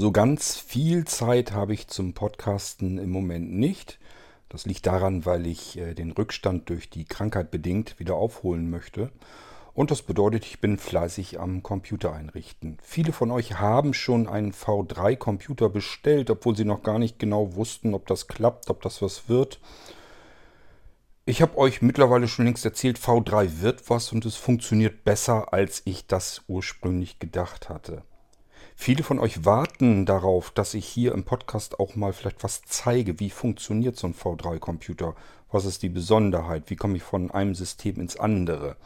So ganz viel Zeit habe ich zum Podcasten im Moment nicht. Das liegt daran, weil ich äh, den Rückstand durch die Krankheit bedingt wieder aufholen möchte. Und das bedeutet, ich bin fleißig am Computer einrichten. Viele von euch haben schon einen V3-Computer bestellt, obwohl sie noch gar nicht genau wussten, ob das klappt, ob das was wird. Ich habe euch mittlerweile schon längst erzählt, V3 wird was und es funktioniert besser, als ich das ursprünglich gedacht hatte. Viele von euch warten darauf, dass ich hier im Podcast auch mal vielleicht was zeige. Wie funktioniert so ein V3-Computer? Was ist die Besonderheit? Wie komme ich von einem System ins andere?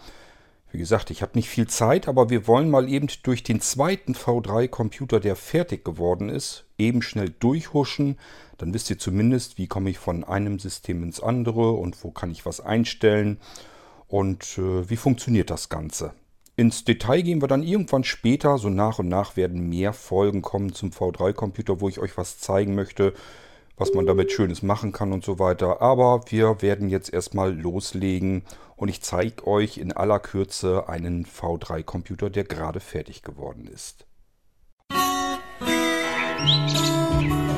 Wie gesagt, ich habe nicht viel Zeit, aber wir wollen mal eben durch den zweiten V3-Computer, der fertig geworden ist, eben schnell durchhuschen. Dann wisst ihr zumindest, wie komme ich von einem System ins andere und wo kann ich was einstellen und äh, wie funktioniert das Ganze. Ins Detail gehen wir dann irgendwann später. So nach und nach werden mehr Folgen kommen zum V3-Computer, wo ich euch was zeigen möchte, was man damit Schönes machen kann und so weiter. Aber wir werden jetzt erstmal loslegen und ich zeige euch in aller Kürze einen V3-Computer, der gerade fertig geworden ist. Musik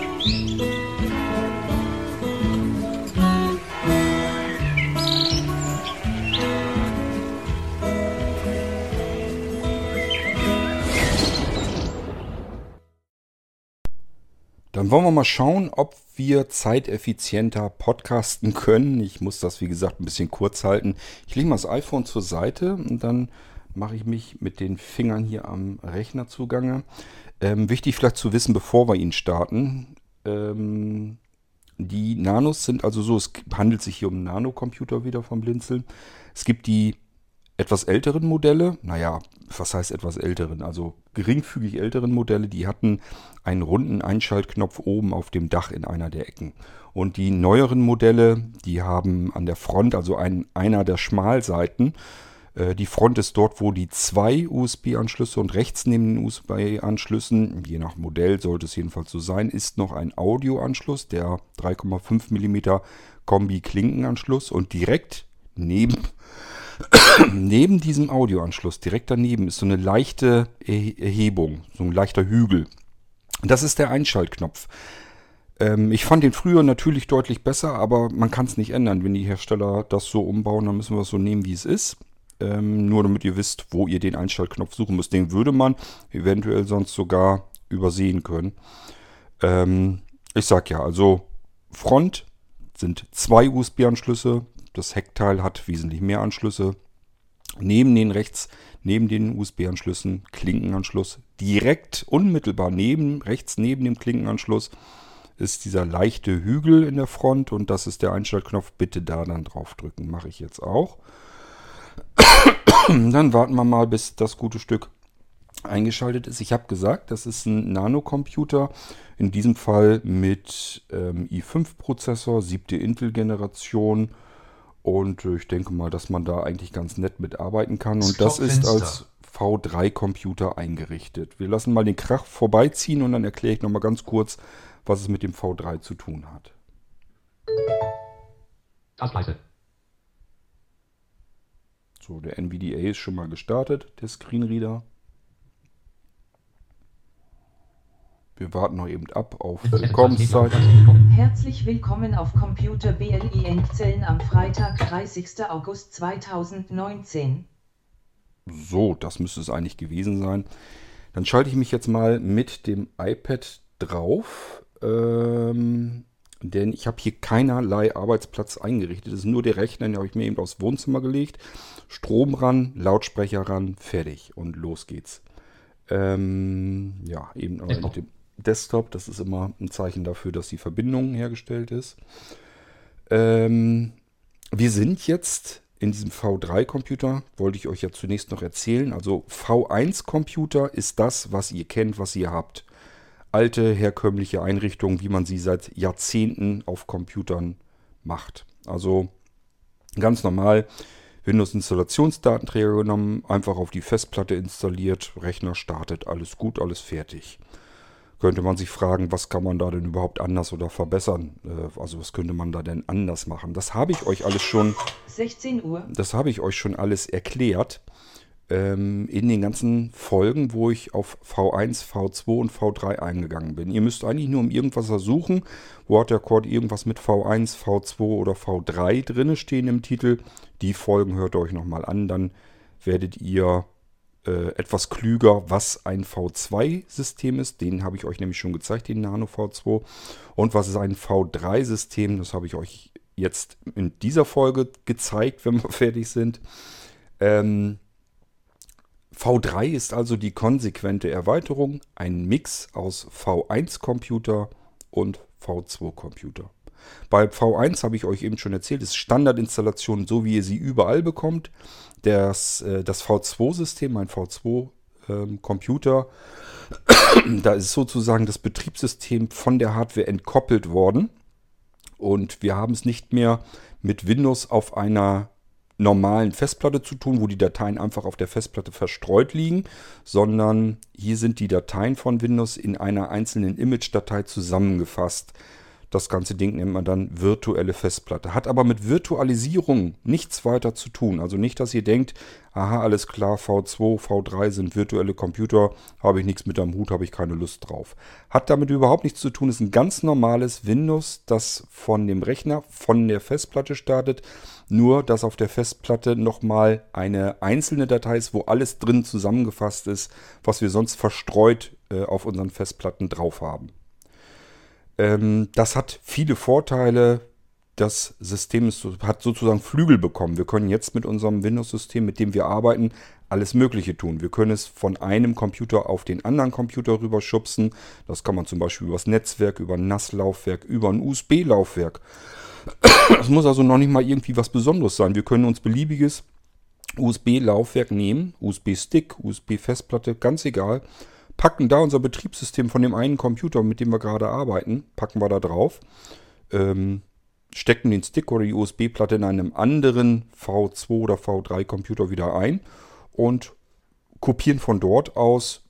Dann wollen wir mal schauen, ob wir zeiteffizienter podcasten können. Ich muss das, wie gesagt, ein bisschen kurz halten. Ich lege mal das iPhone zur Seite und dann mache ich mich mit den Fingern hier am Rechner zugange. Ähm, wichtig vielleicht zu wissen, bevor wir ihn starten. Ähm, die Nanos sind also so, es handelt sich hier um Nanocomputer wieder vom Blinzeln. Es gibt die etwas älteren Modelle, naja, was heißt etwas älteren, also geringfügig älteren Modelle, die hatten einen runden Einschaltknopf oben auf dem Dach in einer der Ecken. Und die neueren Modelle, die haben an der Front, also ein, einer der Schmalseiten, äh, die Front ist dort, wo die zwei USB-Anschlüsse und rechts neben den USB-Anschlüssen, je nach Modell sollte es jedenfalls so sein, ist noch ein Audioanschluss, der 3,5 mm Kombi-Klinkenanschluss und direkt neben neben diesem Audioanschluss, direkt daneben, ist so eine leichte Erhebung, so ein leichter Hügel. Das ist der Einschaltknopf. Ähm, ich fand den früher natürlich deutlich besser, aber man kann es nicht ändern. Wenn die Hersteller das so umbauen, dann müssen wir es so nehmen, wie es ist. Ähm, nur damit ihr wisst, wo ihr den Einschaltknopf suchen müsst. Den würde man eventuell sonst sogar übersehen können. Ähm, ich sag ja, also Front sind zwei USB-Anschlüsse, das Heckteil hat wesentlich mehr Anschlüsse. Neben den rechts, neben den USB-Anschlüssen, Klinkenanschluss. Direkt unmittelbar neben, rechts neben dem Klinkenanschluss ist dieser leichte Hügel in der Front und das ist der Einschaltknopf. Bitte da dann drauf drücken. Mache ich jetzt auch. Dann warten wir mal, bis das gute Stück eingeschaltet ist. Ich habe gesagt, das ist ein Nanocomputer, in diesem Fall mit ähm, i5-Prozessor, siebte Intel-Generation und ich denke mal, dass man da eigentlich ganz nett mitarbeiten kann. Und das ist als V3-Computer eingerichtet. Wir lassen mal den Krach vorbeiziehen und dann erkläre ich nochmal ganz kurz, was es mit dem V3 zu tun hat. Taskleiste. So, der NVDA ist schon mal gestartet, der Screenreader. Wir warten noch eben ab auf Willkommenszeit. Herzlich willkommen auf Computer BLI Engzellen am Freitag, 30. August 2019. So, das müsste es eigentlich gewesen sein. Dann schalte ich mich jetzt mal mit dem iPad drauf. Ähm, denn ich habe hier keinerlei Arbeitsplatz eingerichtet. Das ist nur der Rechner, den habe ich mir eben aufs Wohnzimmer gelegt. Strom ran, Lautsprecher ran, fertig und los geht's. Ähm, ja, eben mit dem Desktop. Das ist immer ein Zeichen dafür, dass die Verbindung hergestellt ist. Ähm, wir sind jetzt in diesem V3-Computer, wollte ich euch ja zunächst noch erzählen. Also V1-Computer ist das, was ihr kennt, was ihr habt. Alte, herkömmliche Einrichtungen, wie man sie seit Jahrzehnten auf Computern macht. Also ganz normal Windows-Installationsdatenträger genommen, einfach auf die Festplatte installiert, Rechner startet, alles gut, alles fertig könnte man sich fragen, was kann man da denn überhaupt anders oder verbessern? Äh, also was könnte man da denn anders machen? Das habe ich euch alles schon. 16 Uhr. Das habe ich euch schon alles erklärt. ähm, in den ganzen Folgen, wo ich auf V1, V2 und V3 eingegangen bin. Ihr müsst eigentlich nur um irgendwas suchen, wo hat der Chord irgendwas mit V1, V2 oder V3 drinne stehen im Titel. Die Folgen hört ihr euch nochmal an, dann werdet ihr äh, etwas klüger, was ein V2-System ist. Den habe ich euch nämlich schon gezeigt, den Nano V2. Und was ist ein V3-System, das habe ich euch jetzt in dieser Folge gezeigt, wenn wir fertig sind. Ähm, V3 ist also die konsequente Erweiterung, ein Mix aus V1-Computer und V2-Computer. Bei V1 habe ich euch eben schon erzählt, ist Standardinstallation, so wie ihr sie überall bekommt. Das, äh, das V2-System, mein V2-Computer, ähm, da ist sozusagen das Betriebssystem von der Hardware entkoppelt worden. Und wir haben es nicht mehr mit Windows auf einer normalen Festplatte zu tun, wo die Dateien einfach auf der Festplatte verstreut liegen, sondern hier sind die Dateien von Windows in einer einzelnen Image-Datei zusammengefasst. Das ganze Ding nennt man dann virtuelle Festplatte. Hat aber mit Virtualisierung nichts weiter zu tun. Also nicht, dass ihr denkt, aha, alles klar, V2, V3 sind virtuelle Computer, habe ich nichts mit am Hut, habe ich keine Lust drauf. Hat damit überhaupt nichts zu tun. Ist ein ganz normales Windows, das von dem Rechner, von der Festplatte startet. Nur, dass auf der Festplatte nochmal eine einzelne Datei ist, wo alles drin zusammengefasst ist, was wir sonst verstreut äh, auf unseren Festplatten drauf haben. Ähm, das hat viele Vorteile. Das System ist, hat sozusagen Flügel bekommen. Wir können jetzt mit unserem Windows-System, mit dem wir arbeiten, alles Mögliche tun. Wir können es von einem Computer auf den anderen Computer rüberschubsen. Das kann man zum Beispiel über das Netzwerk, über ein NAS-Laufwerk, über ein USB-Laufwerk. Es muss also noch nicht mal irgendwie was Besonderes sein. Wir können uns beliebiges USB-Laufwerk nehmen, USB-Stick, USB-Festplatte, ganz egal packen da unser Betriebssystem von dem einen Computer, mit dem wir gerade arbeiten, packen wir da drauf, ähm, stecken den Stick oder die USB-Platte in einem anderen V2 oder V3 Computer wieder ein und kopieren von dort aus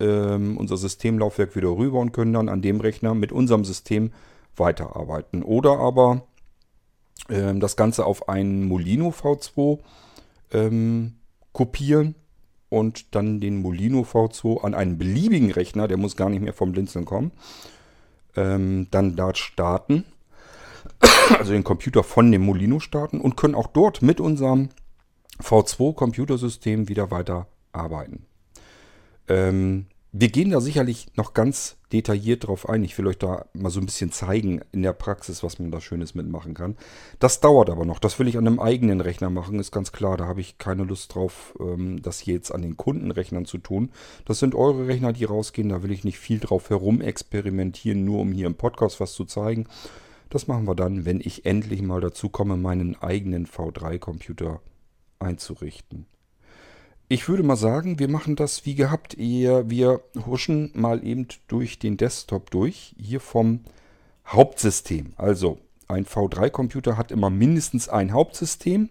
ähm, unser Systemlaufwerk wieder rüber und können dann an dem Rechner mit unserem System weiterarbeiten. Oder aber ähm, das Ganze auf einen Molino V2 ähm, kopieren und dann den Molino V2 an einen beliebigen Rechner, der muss gar nicht mehr vom Blinzeln kommen, ähm, dann dort starten, also den Computer von dem Molino starten und können auch dort mit unserem V2-Computersystem wieder weiter arbeiten. Ähm, wir gehen da sicherlich noch ganz detailliert drauf ein. Ich will euch da mal so ein bisschen zeigen in der Praxis, was man da Schönes mitmachen kann. Das dauert aber noch. Das will ich an einem eigenen Rechner machen, ist ganz klar. Da habe ich keine Lust drauf, ähm, das hier jetzt an den Kundenrechnern zu tun. Das sind eure Rechner, die rausgehen. Da will ich nicht viel drauf herumexperimentieren, nur um hier im Podcast was zu zeigen. Das machen wir dann, wenn ich endlich mal dazu komme, meinen eigenen V3-Computer einzurichten. Ich würde mal sagen, wir machen das wie gehabt. Wir huschen mal eben durch den Desktop durch, hier vom Hauptsystem. Also ein V3-Computer hat immer mindestens ein Hauptsystem.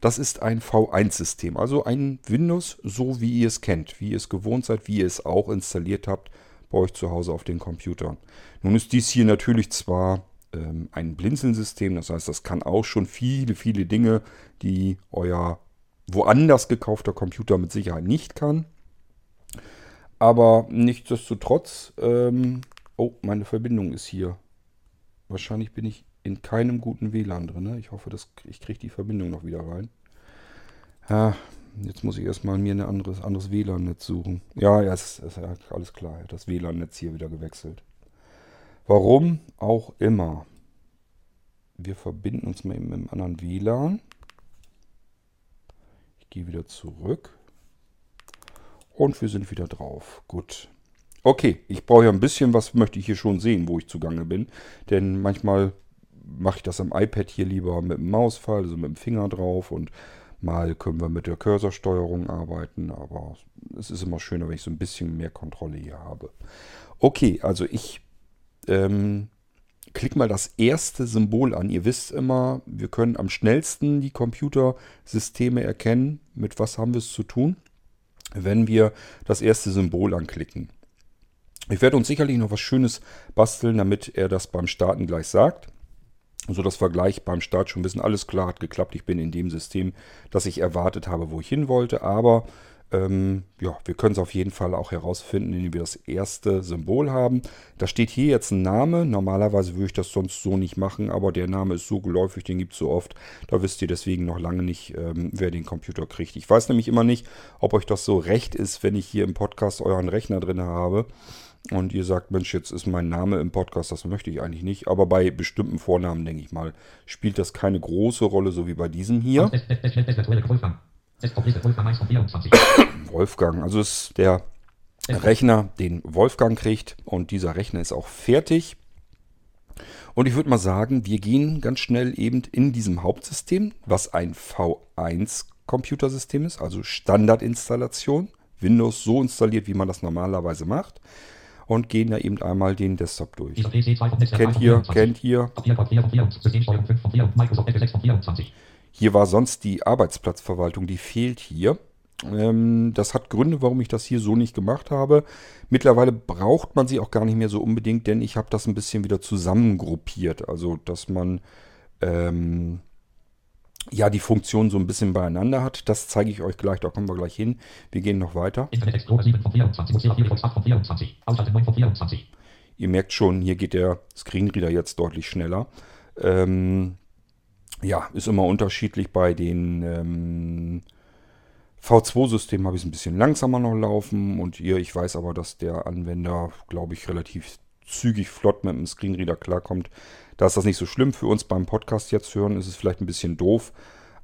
Das ist ein V1-System, also ein Windows, so wie ihr es kennt, wie ihr es gewohnt seid, wie ihr es auch installiert habt bei euch zu Hause auf den Computern. Nun ist dies hier natürlich zwar ähm, ein Blinzeln-System, das heißt, das kann auch schon viele, viele Dinge, die euer woanders gekaufter Computer mit Sicherheit nicht kann. Aber nichtsdestotrotz, ähm, oh, meine Verbindung ist hier. Wahrscheinlich bin ich in keinem guten WLAN drin. Ne? Ich hoffe, dass ich kriege die Verbindung noch wieder rein. Ja, jetzt muss ich erstmal mir ein anderes, anderes WLAN-Netz suchen. Ja, ja, ist, ist ja alles klar. Das WLAN-Netz hier wieder gewechselt. Warum auch immer. Wir verbinden uns mal eben mit einem anderen WLAN gehe wieder zurück. Und wir sind wieder drauf. Gut. Okay, ich brauche ja ein bisschen was, möchte ich hier schon sehen, wo ich zugange bin. Denn manchmal mache ich das am iPad hier lieber mit dem Mausfall, also mit dem Finger drauf. Und mal können wir mit der Cursorsteuerung arbeiten. Aber es ist immer schöner, wenn ich so ein bisschen mehr Kontrolle hier habe. Okay, also ich ähm, klick mal das erste Symbol an. Ihr wisst immer, wir können am schnellsten die Computersysteme erkennen. Mit was haben wir es zu tun? Wenn wir das erste Symbol anklicken. Ich werde uns sicherlich noch was Schönes basteln, damit er das beim Starten gleich sagt. So dass wir gleich beim Start schon wissen, alles klar hat geklappt. Ich bin in dem System, das ich erwartet habe, wo ich hin wollte. Aber Ähm, ja, wir können es auf jeden Fall auch herausfinden, indem wir das erste Symbol haben. Da steht hier jetzt ein Name. Normalerweise würde ich das sonst so nicht machen, aber der Name ist so geläufig, den gibt es so oft. Da wisst ihr deswegen noch lange nicht, ähm, wer den Computer kriegt. Ich weiß nämlich immer nicht, ob euch das so recht ist, wenn ich hier im Podcast euren Rechner drin habe. Und ihr sagt, Mensch, jetzt ist mein Name im Podcast, das möchte ich eigentlich nicht. Aber bei bestimmten Vornamen, denke ich mal, spielt das keine große Rolle, so wie bei diesem hier. Wolfgang, also ist der Rechner, den Wolfgang kriegt und dieser Rechner ist auch fertig. Und ich würde mal sagen, wir gehen ganz schnell eben in diesem Hauptsystem, was ein V1-Computersystem ist, also Standardinstallation. Windows so installiert, wie man das normalerweise macht. Und gehen da eben einmal den Desktop durch. Kennt ihr, kennt ihr. Hier war sonst die Arbeitsplatzverwaltung, die fehlt hier. Ähm, das hat Gründe, warum ich das hier so nicht gemacht habe. Mittlerweile braucht man sie auch gar nicht mehr so unbedingt, denn ich habe das ein bisschen wieder zusammengruppiert. Also, dass man ähm, ja die Funktion so ein bisschen beieinander hat. Das zeige ich euch gleich, da kommen wir gleich hin. Wir gehen noch weiter. Ihr merkt schon, hier geht der Screenreader jetzt deutlich schneller. Ähm, ja, ist immer unterschiedlich bei den ähm, V2-Systemen habe ich es ein bisschen langsamer noch laufen und hier, ich weiß aber, dass der Anwender, glaube ich, relativ zügig flott mit dem Screenreader klarkommt. Da ist das nicht so schlimm. Für uns beim Podcast jetzt hören ist es vielleicht ein bisschen doof,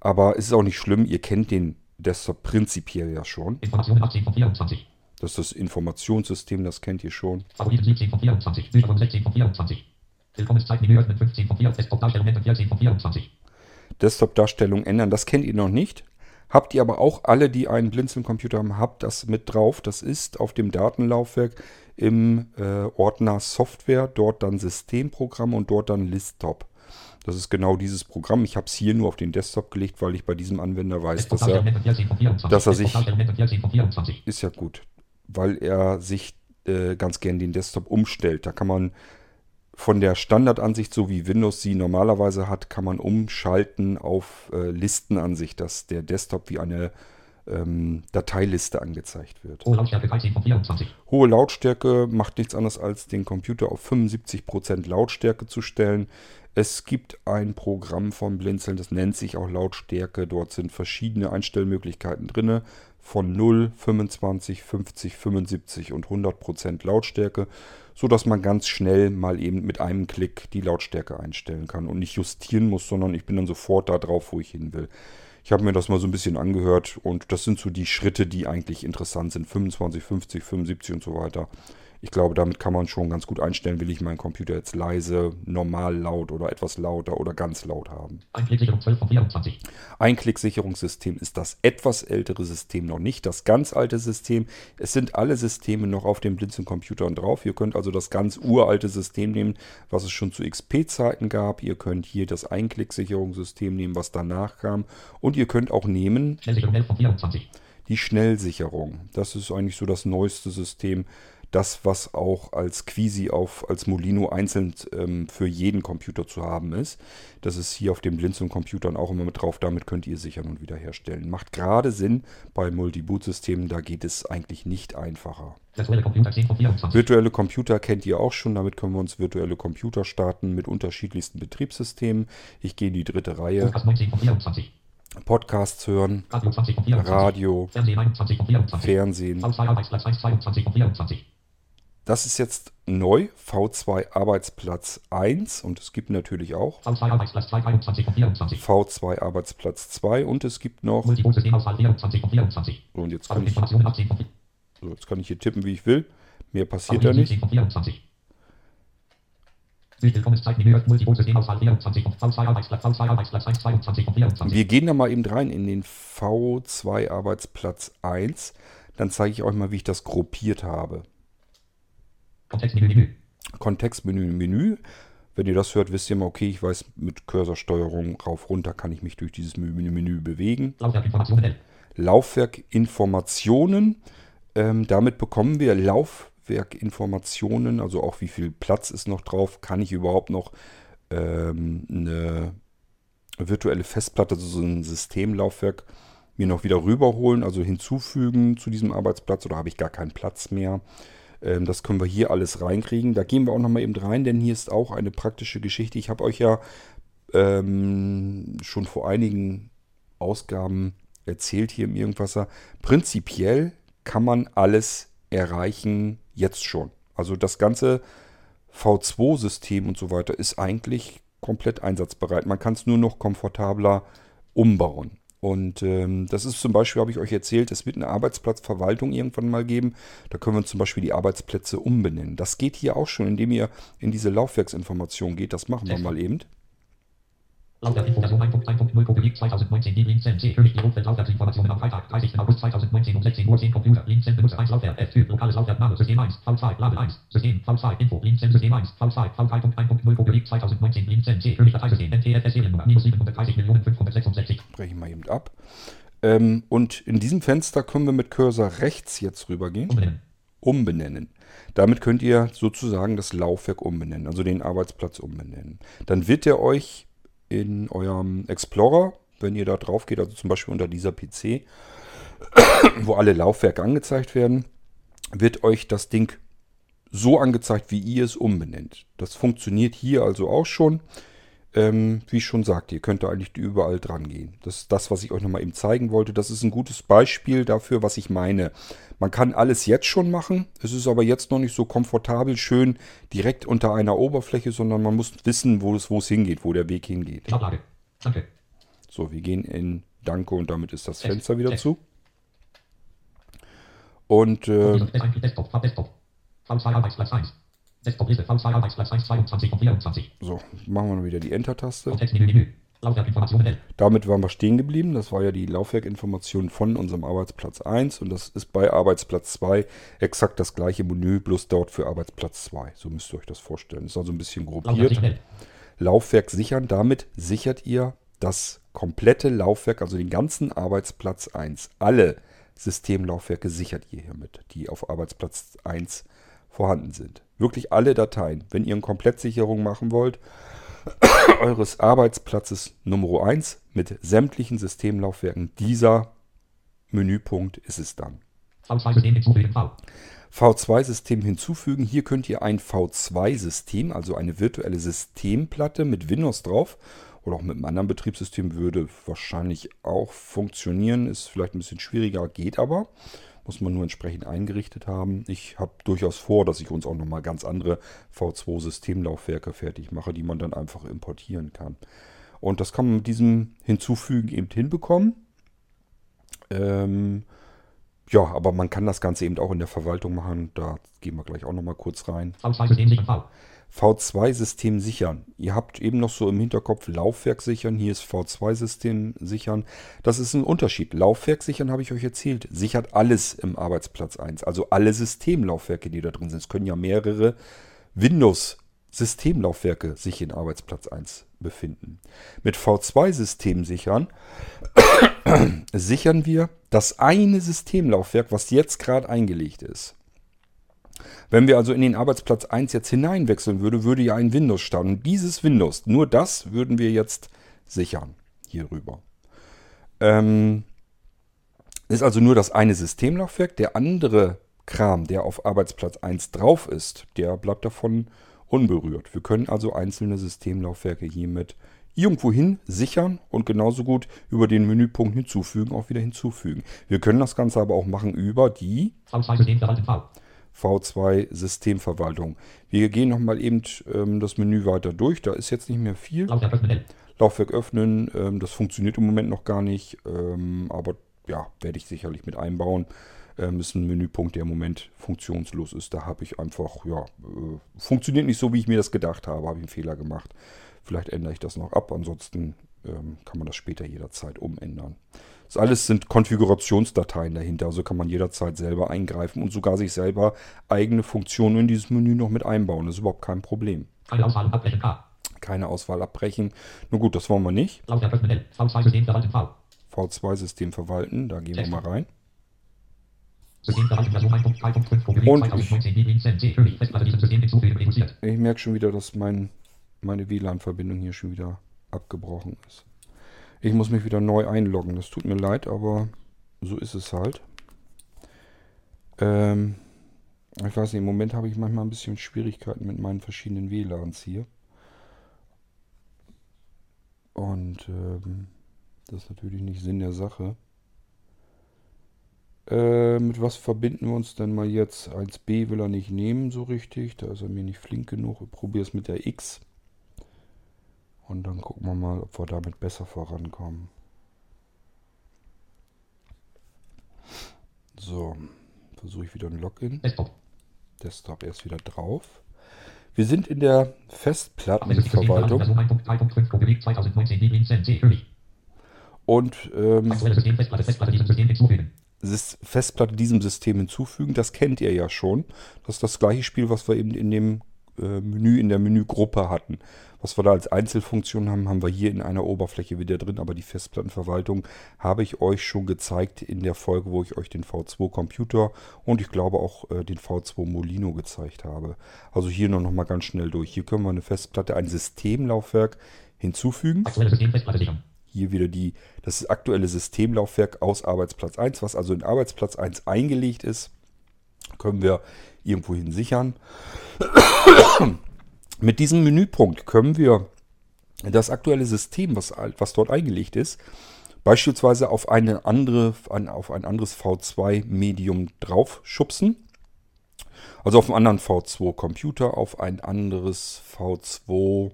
aber es ist auch nicht schlimm. Ihr kennt den Desktop prinzipiell ja schon. Information 18 von 24. Das ist das Informationssystem, das kennt ihr schon. Favoriten 17 von 24, Bücher von 16 von 24. Willkommenszeitmenü öffnen 15 von 4, Desktop-Darstellung 14 von 24. Desktop-Darstellung ändern. Das kennt ihr noch nicht. Habt ihr aber auch alle, die einen Blinzeln-Computer haben, habt das mit drauf. Das ist auf dem Datenlaufwerk im äh, Ordner Software, dort dann Systemprogramm und dort dann Listtop. Das ist genau dieses Programm. Ich habe es hier nur auf den Desktop gelegt, weil ich bei diesem Anwender weiß, dass er, dass er sich... Ist ja gut, weil er sich äh, ganz gern den Desktop umstellt. Da kann man von der Standardansicht, so wie Windows sie normalerweise hat, kann man umschalten auf äh, Listenansicht, dass der Desktop wie eine ähm, Dateiliste angezeigt wird. Hohe Lautstärke 13 von 24. Hohe Lautstärke macht nichts anderes als den Computer auf 75% Lautstärke zu stellen. Es gibt ein Programm von Blinzeln, das nennt sich auch Lautstärke. Dort sind verschiedene Einstellmöglichkeiten drin. Von 0, 25, 50, 75 und 100% Lautstärke so dass man ganz schnell mal eben mit einem Klick die Lautstärke einstellen kann und nicht justieren muss, sondern ich bin dann sofort da drauf, wo ich hin will. Ich habe mir das mal so ein bisschen angehört und das sind so die Schritte, die eigentlich interessant sind. 25, 50, 75 und so weiter. Ich glaube, damit kann man schon ganz gut einstellen, will ich meinen Computer jetzt leise, normal laut oder etwas lauter oder ganz laut haben. Einklicksicherung 12 von 24. Einklicksicherungssystem ist das etwas ältere System, noch nicht das ganz alte System. Es sind alle Systeme noch auf den Blinzeln-Computern drauf. Ihr könnt also das ganz uralte System nehmen, was es schon zu XP-Zeiten gab. Ihr könnt hier das Einklicksicherungssystem nehmen, was danach kam. Und ihr könnt auch nehmen die Schnellsicherung. Das ist eigentlich so das neueste System das, was auch als Quisi auf, als Molino einzeln ähm, für jeden Computer zu haben ist. Das ist hier auf den Blinzeln-Computern auch immer mit drauf. Damit könnt ihr sichern und wiederherstellen. Macht gerade Sinn bei Multi-Boot-Systemen, da geht es eigentlich nicht einfacher. Virtuelle Computer, virtuelle Computer kennt ihr auch schon. Damit können wir uns virtuelle Computer starten mit unterschiedlichsten Betriebssystemen. Ich gehe in die dritte Reihe. Podcasts hören, Radio, Fernsehen. Das ist jetzt neu, V2 Arbeitsplatz 1 und es gibt natürlich auch V2 Arbeitsplatz 2, 23 und 24. V2 Arbeitsplatz 2 und es gibt noch So, und jetzt kann, ich, so, jetzt kann ich hier tippen, wie ich will. Mehr passiert da nicht. Wir gehen da mal eben rein in den V2 Arbeitsplatz 1. Dann zeige ich euch mal, wie ich das gruppiert habe. Kontextmenü, Menü. Kontextmenü, Menü. Wenn ihr das hört, wisst ihr mal, okay, ich weiß, mit Cursorsteuerung rauf, runter kann ich mich durch dieses Menü, Menü bewegen. Laufwerkinformationen. Laufwerkinformationen. Ähm, damit bekommen wir Laufwerkinformationen, also auch wie viel Platz ist noch drauf, kann ich überhaupt noch ähm, eine virtuelle Festplatte, also so ein Systemlaufwerk mir noch wieder rüberholen, also hinzufügen zu diesem Arbeitsplatz oder habe ich gar keinen Platz mehr. Ähm, das können wir hier alles reinkriegen. Da gehen wir auch nochmal eben rein, denn hier ist auch eine praktische Geschichte. Ich habe euch ja ähm, schon vor einigen Ausgaben erzählt hier im Irgendwasser. Prinzipiell kann man alles erreichen jetzt schon. Also das ganze V2-System und so weiter ist eigentlich komplett einsatzbereit. Man kann es nur noch komfortabler umbauen. Und ähm, das ist zum Beispiel, habe ich euch erzählt, es wird eine Arbeitsplatzverwaltung irgendwann mal geben. Da können wir zum Beispiel die Arbeitsplätze umbenennen. Das geht hier auch schon, indem ihr in diese Laufwerksinformation geht. Das machen wir mal eben. Laufwerkinfo Version 1.1.0 Publik 2019 die Linzen C König die Rundfeld Laufwerksinformationen am Freitag 30. August 2019 um 16 Uhr 10 Computer Linzen Benutzer 1 Laufwerk F-Typ lokales Laufwerk Name System 1 V2 Label 1 System V2 Info Linzen System 1 V2 V3.1.0 Publik 2019 Linzen C König Dateisystem NTFS Seriennummer minus 730 Millionen 566 Brechen wir eben ab. Ähm, und in diesem Fenster können wir mit Cursor rechts jetzt rübergehen. Umbenennen. Umbenennen. Damit könnt ihr sozusagen das Laufwerk umbenennen, also den Arbeitsplatz umbenennen. Dann wird er euch in eurem Explorer, wenn ihr da drauf geht, also zum Beispiel unter dieser PC, wo alle Laufwerke angezeigt werden, wird euch das Ding so angezeigt, wie ihr es umbenennt. Das funktioniert hier also auch schon. Ähm, wie ich schon sagte, ihr könnt da eigentlich überall dran gehen. Das ist das, was ich euch nochmal eben zeigen wollte. Das ist ein gutes Beispiel dafür, was ich meine. Man kann alles jetzt schon machen. Es ist aber jetzt noch nicht so komfortabel, schön direkt unter einer Oberfläche, sondern man muss wissen, wo es, wo es hingeht, wo der Weg hingeht. Danke. So, wir gehen in Danke und damit ist das Fenster wieder zu. Und äh, Desktop, Desktop. V2 Arbeitsplatz 1. Desktop-Liste V2 Arbeitsplatz 1, 22 und 24. So, machen wir wieder die Enter-Taste. Damit waren wir stehen geblieben. Das war ja die Laufwerkinformation von unserem Arbeitsplatz 1 und das ist bei Arbeitsplatz 2 exakt das gleiche Menü, bloß dort für Arbeitsplatz 2. So müsst ihr euch das vorstellen. Das ist also ein bisschen gruppiert. Laufwerk sichern. Damit sichert ihr das komplette Laufwerk, also den ganzen Arbeitsplatz 1. Alle Systemlaufwerke sichert ihr hiermit, die auf Arbeitsplatz 1 vorhanden sind. Wirklich alle Dateien. Wenn ihr eine Komplettsicherung machen wollt, eures Arbeitsplatzes Nummer 1 mit sämtlichen Systemlaufwerken, dieser Menüpunkt ist es dann. V2-System hinzufügen. V2-System hinzufügen. Hier könnt ihr ein V2-System, also eine virtuelle Systemplatte mit Windows drauf oder auch mit einem anderen Betriebssystem würde wahrscheinlich auch funktionieren. Ist vielleicht ein bisschen schwieriger, geht aber. Muss man nur entsprechend eingerichtet haben. Ich habe durchaus vor, dass ich uns auch nochmal ganz andere V2-Systemlaufwerke fertig mache, die man dann einfach importieren kann. Und das kann man mit diesem Hinzufügen eben hinbekommen. Ähm, ja, aber man kann das Ganze eben auch in der Verwaltung machen. Da gehen wir gleich auch nochmal kurz rein. V2-System V2-System sichern. Ihr habt eben noch so im Hinterkopf Laufwerk sichern. Hier ist V2-System sichern. Das ist ein Unterschied. Laufwerk sichern habe ich euch erzählt. Sichert alles im Arbeitsplatz 1. Also alle Systemlaufwerke, die da drin sind. Es können ja mehrere Windows-Systemlaufwerke sich in Arbeitsplatz 1 befinden. Mit V2-System sichern sichern wir das eine Systemlaufwerk, was jetzt gerade eingelegt ist. Wenn wir also in den Arbeitsplatz 1 jetzt hineinwechseln würden, würde ja ein Windows starten. Dieses Windows, nur das würden wir jetzt sichern hierüber. Ähm, ist also nur das eine Systemlaufwerk. Der andere Kram, der auf Arbeitsplatz 1 drauf ist, der bleibt davon unberührt. Wir können also einzelne Systemlaufwerke hiermit irgendwohin sichern und genauso gut über den Menüpunkt hinzufügen auch wieder hinzufügen. Wir können das Ganze aber auch machen über die V2 Systemverwaltung. Wir gehen nochmal eben ähm, das Menü weiter durch. Da ist jetzt nicht mehr viel. Laufwerk öffnen. Laufwerk öffnen. Ähm, das funktioniert im Moment noch gar nicht. Ähm, aber ja, werde ich sicherlich mit einbauen. Ähm, ist ein Menüpunkt, der im Moment funktionslos ist. Da habe ich einfach, ja, äh, funktioniert nicht so, wie ich mir das gedacht habe. Habe ich einen Fehler gemacht. Vielleicht ändere ich das noch ab. Ansonsten ähm, kann man das später jederzeit umändern. Das alles sind Konfigurationsdateien dahinter, also kann man jederzeit selber eingreifen und sogar sich selber eigene Funktionen in dieses Menü noch mit einbauen. Das ist überhaupt kein Problem. Keine Auswahl abbrechen. K. Keine Auswahl abbrechen. Nur gut, das wollen wir nicht. V2-System verwalten V. V2-System verwalten, da gehen wir mal rein. Und ich, ich merke schon wieder, dass mein, meine WLAN-Verbindung hier schon wieder abgebrochen ist. Ich muss mich wieder neu einloggen. Das tut mir leid, aber so ist es halt. Ähm, ich weiß nicht, im Moment habe ich manchmal ein bisschen Schwierigkeiten mit meinen verschiedenen WLANs hier. Und ähm, das ist natürlich nicht Sinn der Sache. Äh, mit was verbinden wir uns denn mal jetzt? 1b will er nicht nehmen so richtig. Da ist er mir nicht flink genug. Ich probiere es mit der X. Und dann gucken wir mal, ob wir damit besser vorankommen. So, versuche ich wieder ein Login. Desktop. Desktop erst wieder drauf. Wir sind in der Festplattenverwaltung und ähm, Festplatte, diesem System hinzufügen. Das kennt ihr ja schon. Das ist das gleiche Spiel, was wir eben in dem Menü, in der Menügruppe hatten. Was wir da als Einzelfunktion haben, haben wir hier in einer Oberfläche wieder drin. Aber die Festplattenverwaltung habe ich euch schon gezeigt in der Folge, wo ich euch den V2 Computer und ich glaube auch äh, den V2 Molino gezeigt habe. Also hier nur noch mal ganz schnell durch. Hier können wir eine Festplatte, ein Systemlaufwerk hinzufügen hier wieder die, das aktuelle Systemlaufwerk aus Arbeitsplatz 1, was also in Arbeitsplatz 1 eingelegt ist, können wir irgendwohin sichern. Mit diesem Menüpunkt können wir das aktuelle System, was, was dort eingelegt ist, beispielsweise auf, eine andere, an- auf ein anderes V2-Medium draufschubsen. Also auf einen anderen V2-Computer, auf ein anderes V2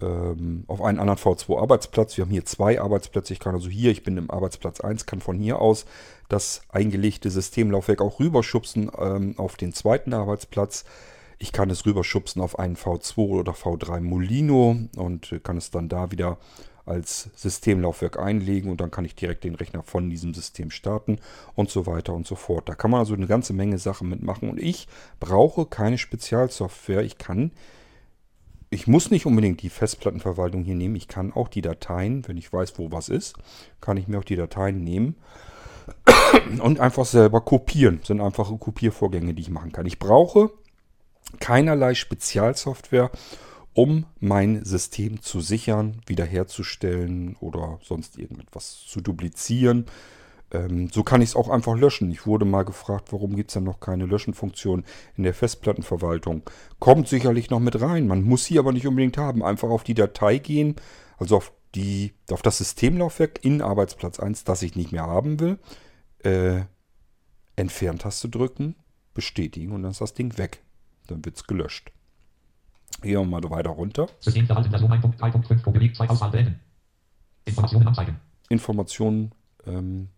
ähm, auf einen anderen V2-Arbeitsplatz. Wir haben hier zwei Arbeitsplätze. Ich kann also hier, ich bin im Arbeitsplatz 1, kann von hier aus das eingelegte Systemlaufwerk auch rüberschubsen ähm, auf den zweiten Arbeitsplatz. Ich kann es rüberschubsen auf einen V2 oder V3 Molino und kann es dann da wieder als Systemlaufwerk einlegen und dann kann ich direkt den Rechner von diesem System starten und so weiter und so fort. Da kann man also eine ganze Menge Sachen mitmachen und ich brauche keine Spezialsoftware. Ich kann ich muss nicht unbedingt die Festplattenverwaltung hier nehmen. Ich kann auch die Dateien, wenn ich weiß, wo was ist, kann ich mir auch die Dateien nehmen und einfach selber kopieren. Das sind einfache Kopiervorgänge, die ich machen kann. Ich brauche keinerlei Spezialsoftware, um mein System zu sichern, wiederherzustellen oder sonst irgendetwas zu duplizieren. Ähm, so kann ich es auch einfach löschen. Ich wurde mal gefragt, warum gibt es denn noch keine Löschenfunktion in der Festplattenverwaltung. Kommt sicherlich noch mit rein. Man muss sie aber nicht unbedingt haben. Einfach auf die Datei gehen, also auf, die, auf das Systemlaufwerk in Arbeitsplatz 1, das ich nicht mehr haben will. Äh, Entferntaste drücken, bestätigen und dann ist das Ding weg. Dann wird es gelöscht. Gehen wir mal weiter runter. Systemverhalten Version 1.3.5 vorgelegt, zwei Auswahl beenden. Informationen anzeigen. Informationen ähm,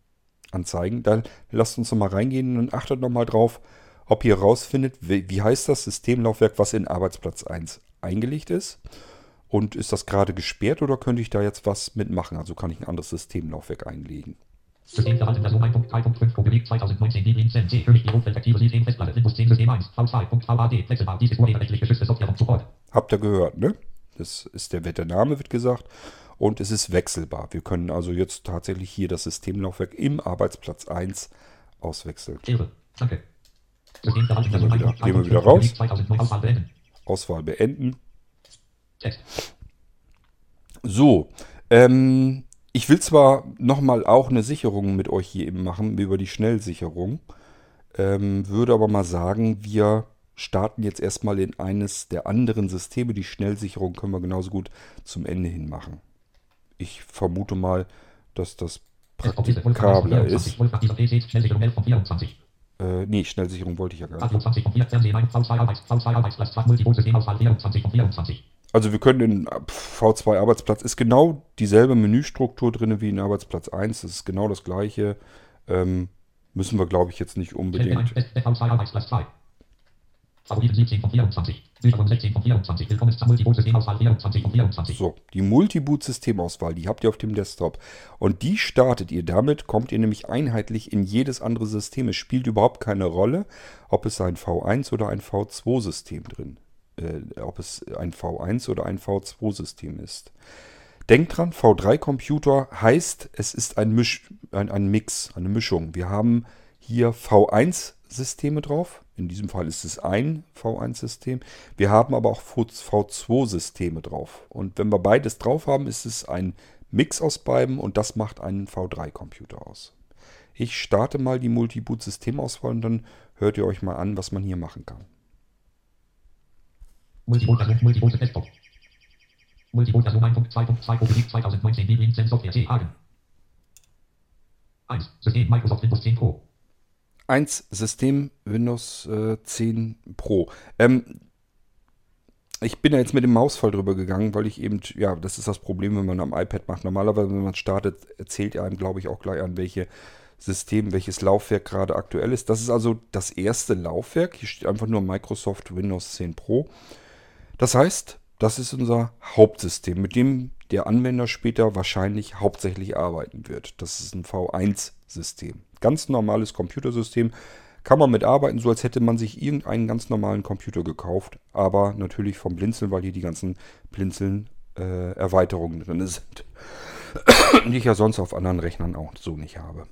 anzeigen. Dann lasst uns noch mal reingehen und achtet noch mal drauf, ob ihr rausfindet, wie, heißt das Systemlaufwerk, was in Arbeitsplatz 1 eingelegt ist. Und ist das gerade gesperrt oder könnte ich da jetzt was mitmachen? Also kann ich ein anderes Systemlaufwerk einlegen. Systemverhalten Version 1.3.5 vorgelegt, 2019 Debian C. König die hocheffektive System Festplatte Windows 10 System 1 V2.VAD wechselbar. Dies ist urheberrechtlich geschützte Software und Support. Habt ihr gehört, ne? Das ist der, der Name, wird gesagt. Und es ist wechselbar. Wir können also jetzt tatsächlich hier das Systemlaufwerk im Arbeitsplatz 1 auswechseln. Danke. Gehen wir wieder- gehen wir 1.3.5 wieder raus. vorgelegt, 2009 Auswahl beenden. So, ähm, ich will zwar nochmal auch eine Sicherung mit euch hier eben machen, über die Schnellsicherung, ähm, würde aber mal sagen, wir starten jetzt erstmal in eines der anderen Systeme. Die Schnellsicherung können wir genauso gut zum Ende hin machen. Ich vermute mal, dass das praktikabler ist. Wolf nach dieser PC, Schnellsicherung 11 von 24. Äh, nee, Schnellsicherung wollte ich ja gar nicht. Radio 20 von 4, Fernsehen 1, V2 Arbeits, V2 Arbeitsplatz, 2 Multipol-Systemauswahl 24 von 24. Also wir können in V2 Arbeitsplatz ist genau dieselbe Menüstruktur drin wie in Arbeitsplatz 1. Das ist genau das gleiche. Ähm, müssen wir, glaube ich, jetzt nicht Stelle 1, unbedingt. So, die Multiboot-Systemauswahl, die habt ihr auf dem Desktop. Und die startet ihr damit, kommt ihr nämlich einheitlich in jedes andere System. Es spielt überhaupt keine Rolle, ob es ein V1 oder ein V2-System drin äh, ob es ein V1 oder ein V2-System ist. Denkt dran, V3-Computer heißt, es ist ein, Misch, ein, ein Mix, eine Mischung. Wir haben hier V1-Systeme drauf. In diesem Fall ist es ein V1-System. Wir haben aber auch V2-Systeme drauf. Und wenn wir beides drauf haben, ist es ein Mix aus beiden und das macht einen V3-Computer aus. Ich starte mal die Multiboot-Systemauswahl und dann hört ihr euch mal an, was man hier machen kann. Multiboot Multiboot Desktop. Multiboot Versuch 1.2.2 Publik 2019 Debian Software C Hagen. 1. System Microsoft Windows 10 Pro. 1 System Windows äh, 10 Pro. Ähm, ich bin da jetzt mit dem Mausfall drüber gegangen, weil ich eben, ja, das ist das Problem, wenn man am iPad macht. Normalerweise, wenn man startet, erzählt er einem, glaube ich, auch gleich an, welche System, welches Laufwerk gerade aktuell ist. Das ist also das erste Laufwerk. Hier steht einfach nur Microsoft Windows 10 Pro. Das heißt, das ist unser Hauptsystem, mit dem der Anwender später wahrscheinlich hauptsächlich arbeiten wird. Das ist ein V1-System. Ganz normales Computersystem. Kann man mitarbeiten, so als hätte man sich irgendeinen ganz normalen Computer gekauft. Aber natürlich vom Blinzeln, weil hier die ganzen Blinzeln-Erweiterungen äh, drin sind. die ich ja sonst auf anderen Rechnern auch so nicht habe.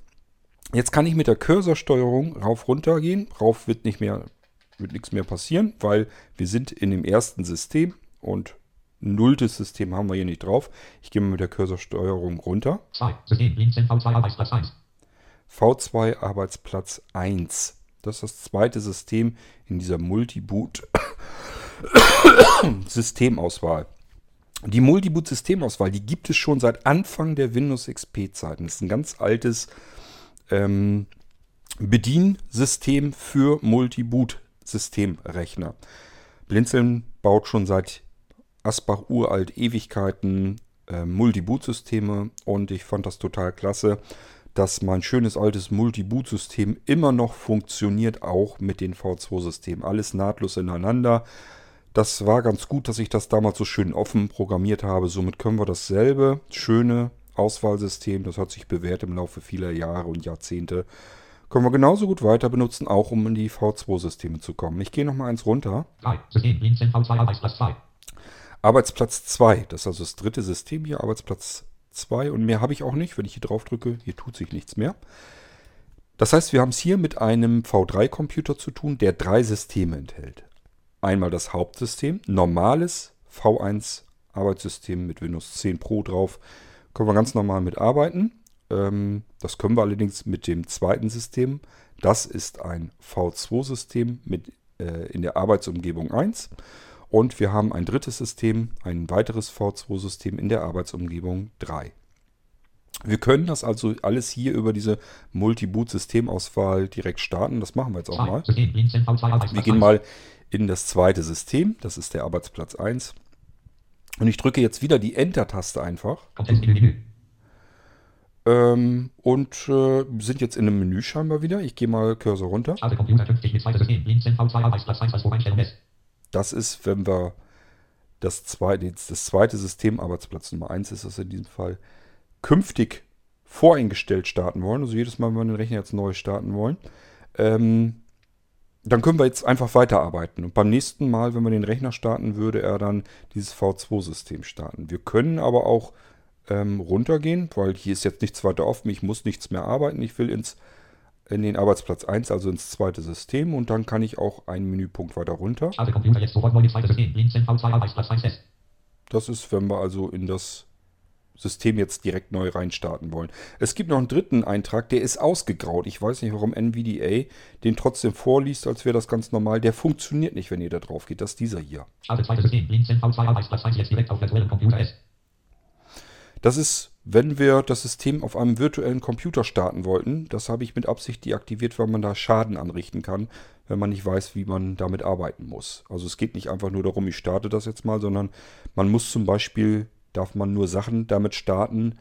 Jetzt kann ich mit der Cursorsteuerung rauf runter gehen. Rauf wird nicht mehr, wird nichts mehr passieren, weil wir sind in dem ersten System und nulltes System haben wir hier nicht drauf. Ich gehe mal mit der Cursorsteuerung runter. 2. System Blinzeln V2 Arbeitsplatz 1. V2 Arbeitsplatz 1. Das ist das zweite System in dieser Multiboot-Systemauswahl. Die Multiboot-Systemauswahl, die gibt es schon seit Anfang der Windows XP-Zeiten. Das ist ein ganz altes ähm, Bediensystem für Multiboot-Systemrechner. Blinzeln baut schon seit Asbach uralt Ewigkeiten äh, Multiboot-Systeme und ich fand das total klasse, dass mein schönes altes Multiboot-System immer noch funktioniert, auch mit den V2-Systemen. Alles nahtlos ineinander. Das war ganz gut, dass ich das damals so schön offen programmiert habe. Somit können wir dasselbe schöne Auswahlsystem, das hat sich bewährt im Laufe vieler Jahre und Jahrzehnte, können wir genauso gut weiter benutzen, auch um in die V2-Systeme zu kommen. Ich gehe nochmal eins runter. 3. System Blinzeln V2 Arbeitsplatz 2. Arbeitsplatz 2, das ist also das dritte System hier, Arbeitsplatz 2 und mehr habe ich auch nicht, wenn ich hier drauf drücke, hier tut sich nichts mehr. Das heißt, wir haben es hier mit einem V3-Computer zu tun, der drei Systeme enthält. Einmal das Hauptsystem, normales V1 Arbeitssystem mit Windows 10 Pro drauf, können wir ganz normal mitarbeiten. Ähm, das können wir allerdings mit dem zweiten System. Das ist ein V2-System mit äh, in der Arbeitsumgebung 1. Und wir haben ein drittes System, ein weiteres V2-System in der Arbeitsumgebung 3. Wir können das also alles hier über diese Multi-Boot-Systemauswahl direkt starten. Das machen wir jetzt auch mal. Wir gehen mal in das zweite System. Das ist der Arbeitsplatz 1. Und ich drücke jetzt wieder die Enter-Taste einfach. Ähm, und äh, sind jetzt in einem Menü scheinbar wieder. Ich gehe mal Cursor runter. Das ist, wenn wir das zweite, das zweite System, Arbeitsplatz Nummer 1 ist das in diesem Fall, künftig voreingestellt starten wollen. Also jedes Mal, wenn wir den Rechner jetzt neu starten wollen. Ähm, dann können wir jetzt einfach weiterarbeiten. Und beim nächsten Mal, wenn man den Rechner starten, würde er dann dieses V2-System starten. Wir können aber auch ähm, runtergehen, weil hier ist jetzt nichts weiter offen. Ich muss nichts mehr arbeiten. Ich will ins, in den Arbeitsplatz 1, also ins zweite System. Und dann kann ich auch einen Menüpunkt weiter runter. Das ist, wenn wir also in das System jetzt direkt neu reinstarten wollen. Es gibt noch einen dritten Eintrag, der ist ausgegraut. Ich weiß nicht, warum NVDA den trotzdem vorliest, als wäre das ganz normal. Der funktioniert nicht, wenn ihr da drauf geht. Das ist dieser hier. Das ist, wenn wir das System auf einem virtuellen Computer starten wollten. Das habe ich mit Absicht deaktiviert, weil man da Schaden anrichten kann, wenn man nicht weiß, wie man damit arbeiten muss. Also es geht nicht einfach nur darum, ich starte das jetzt mal, sondern man muss zum Beispiel darf man nur Sachen damit starten,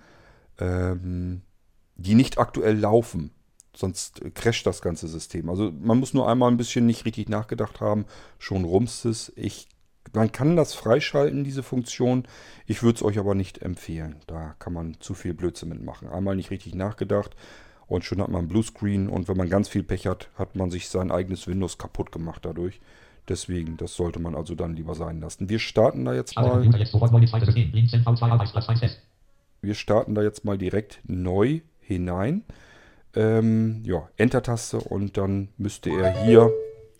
ähm, die nicht aktuell laufen. Sonst crasht das ganze System. Also man muss nur einmal ein bisschen nicht richtig nachgedacht haben, schon rumst es. Ich, man kann das freischalten, diese Funktion. Ich würde es euch aber nicht empfehlen. Da kann man zu viel Blödsinn mitmachen. Einmal nicht richtig nachgedacht und schon hat man Bluescreen. Und wenn man ganz viel Pech hat, hat man sich sein eigenes Windows kaputt gemacht dadurch. Deswegen, das sollte man also dann lieber sein lassen. Wir starten da jetzt mal. Wir starten da jetzt mal direkt neu hinein. Ähm, ja, Enter-Taste und dann müsste er hier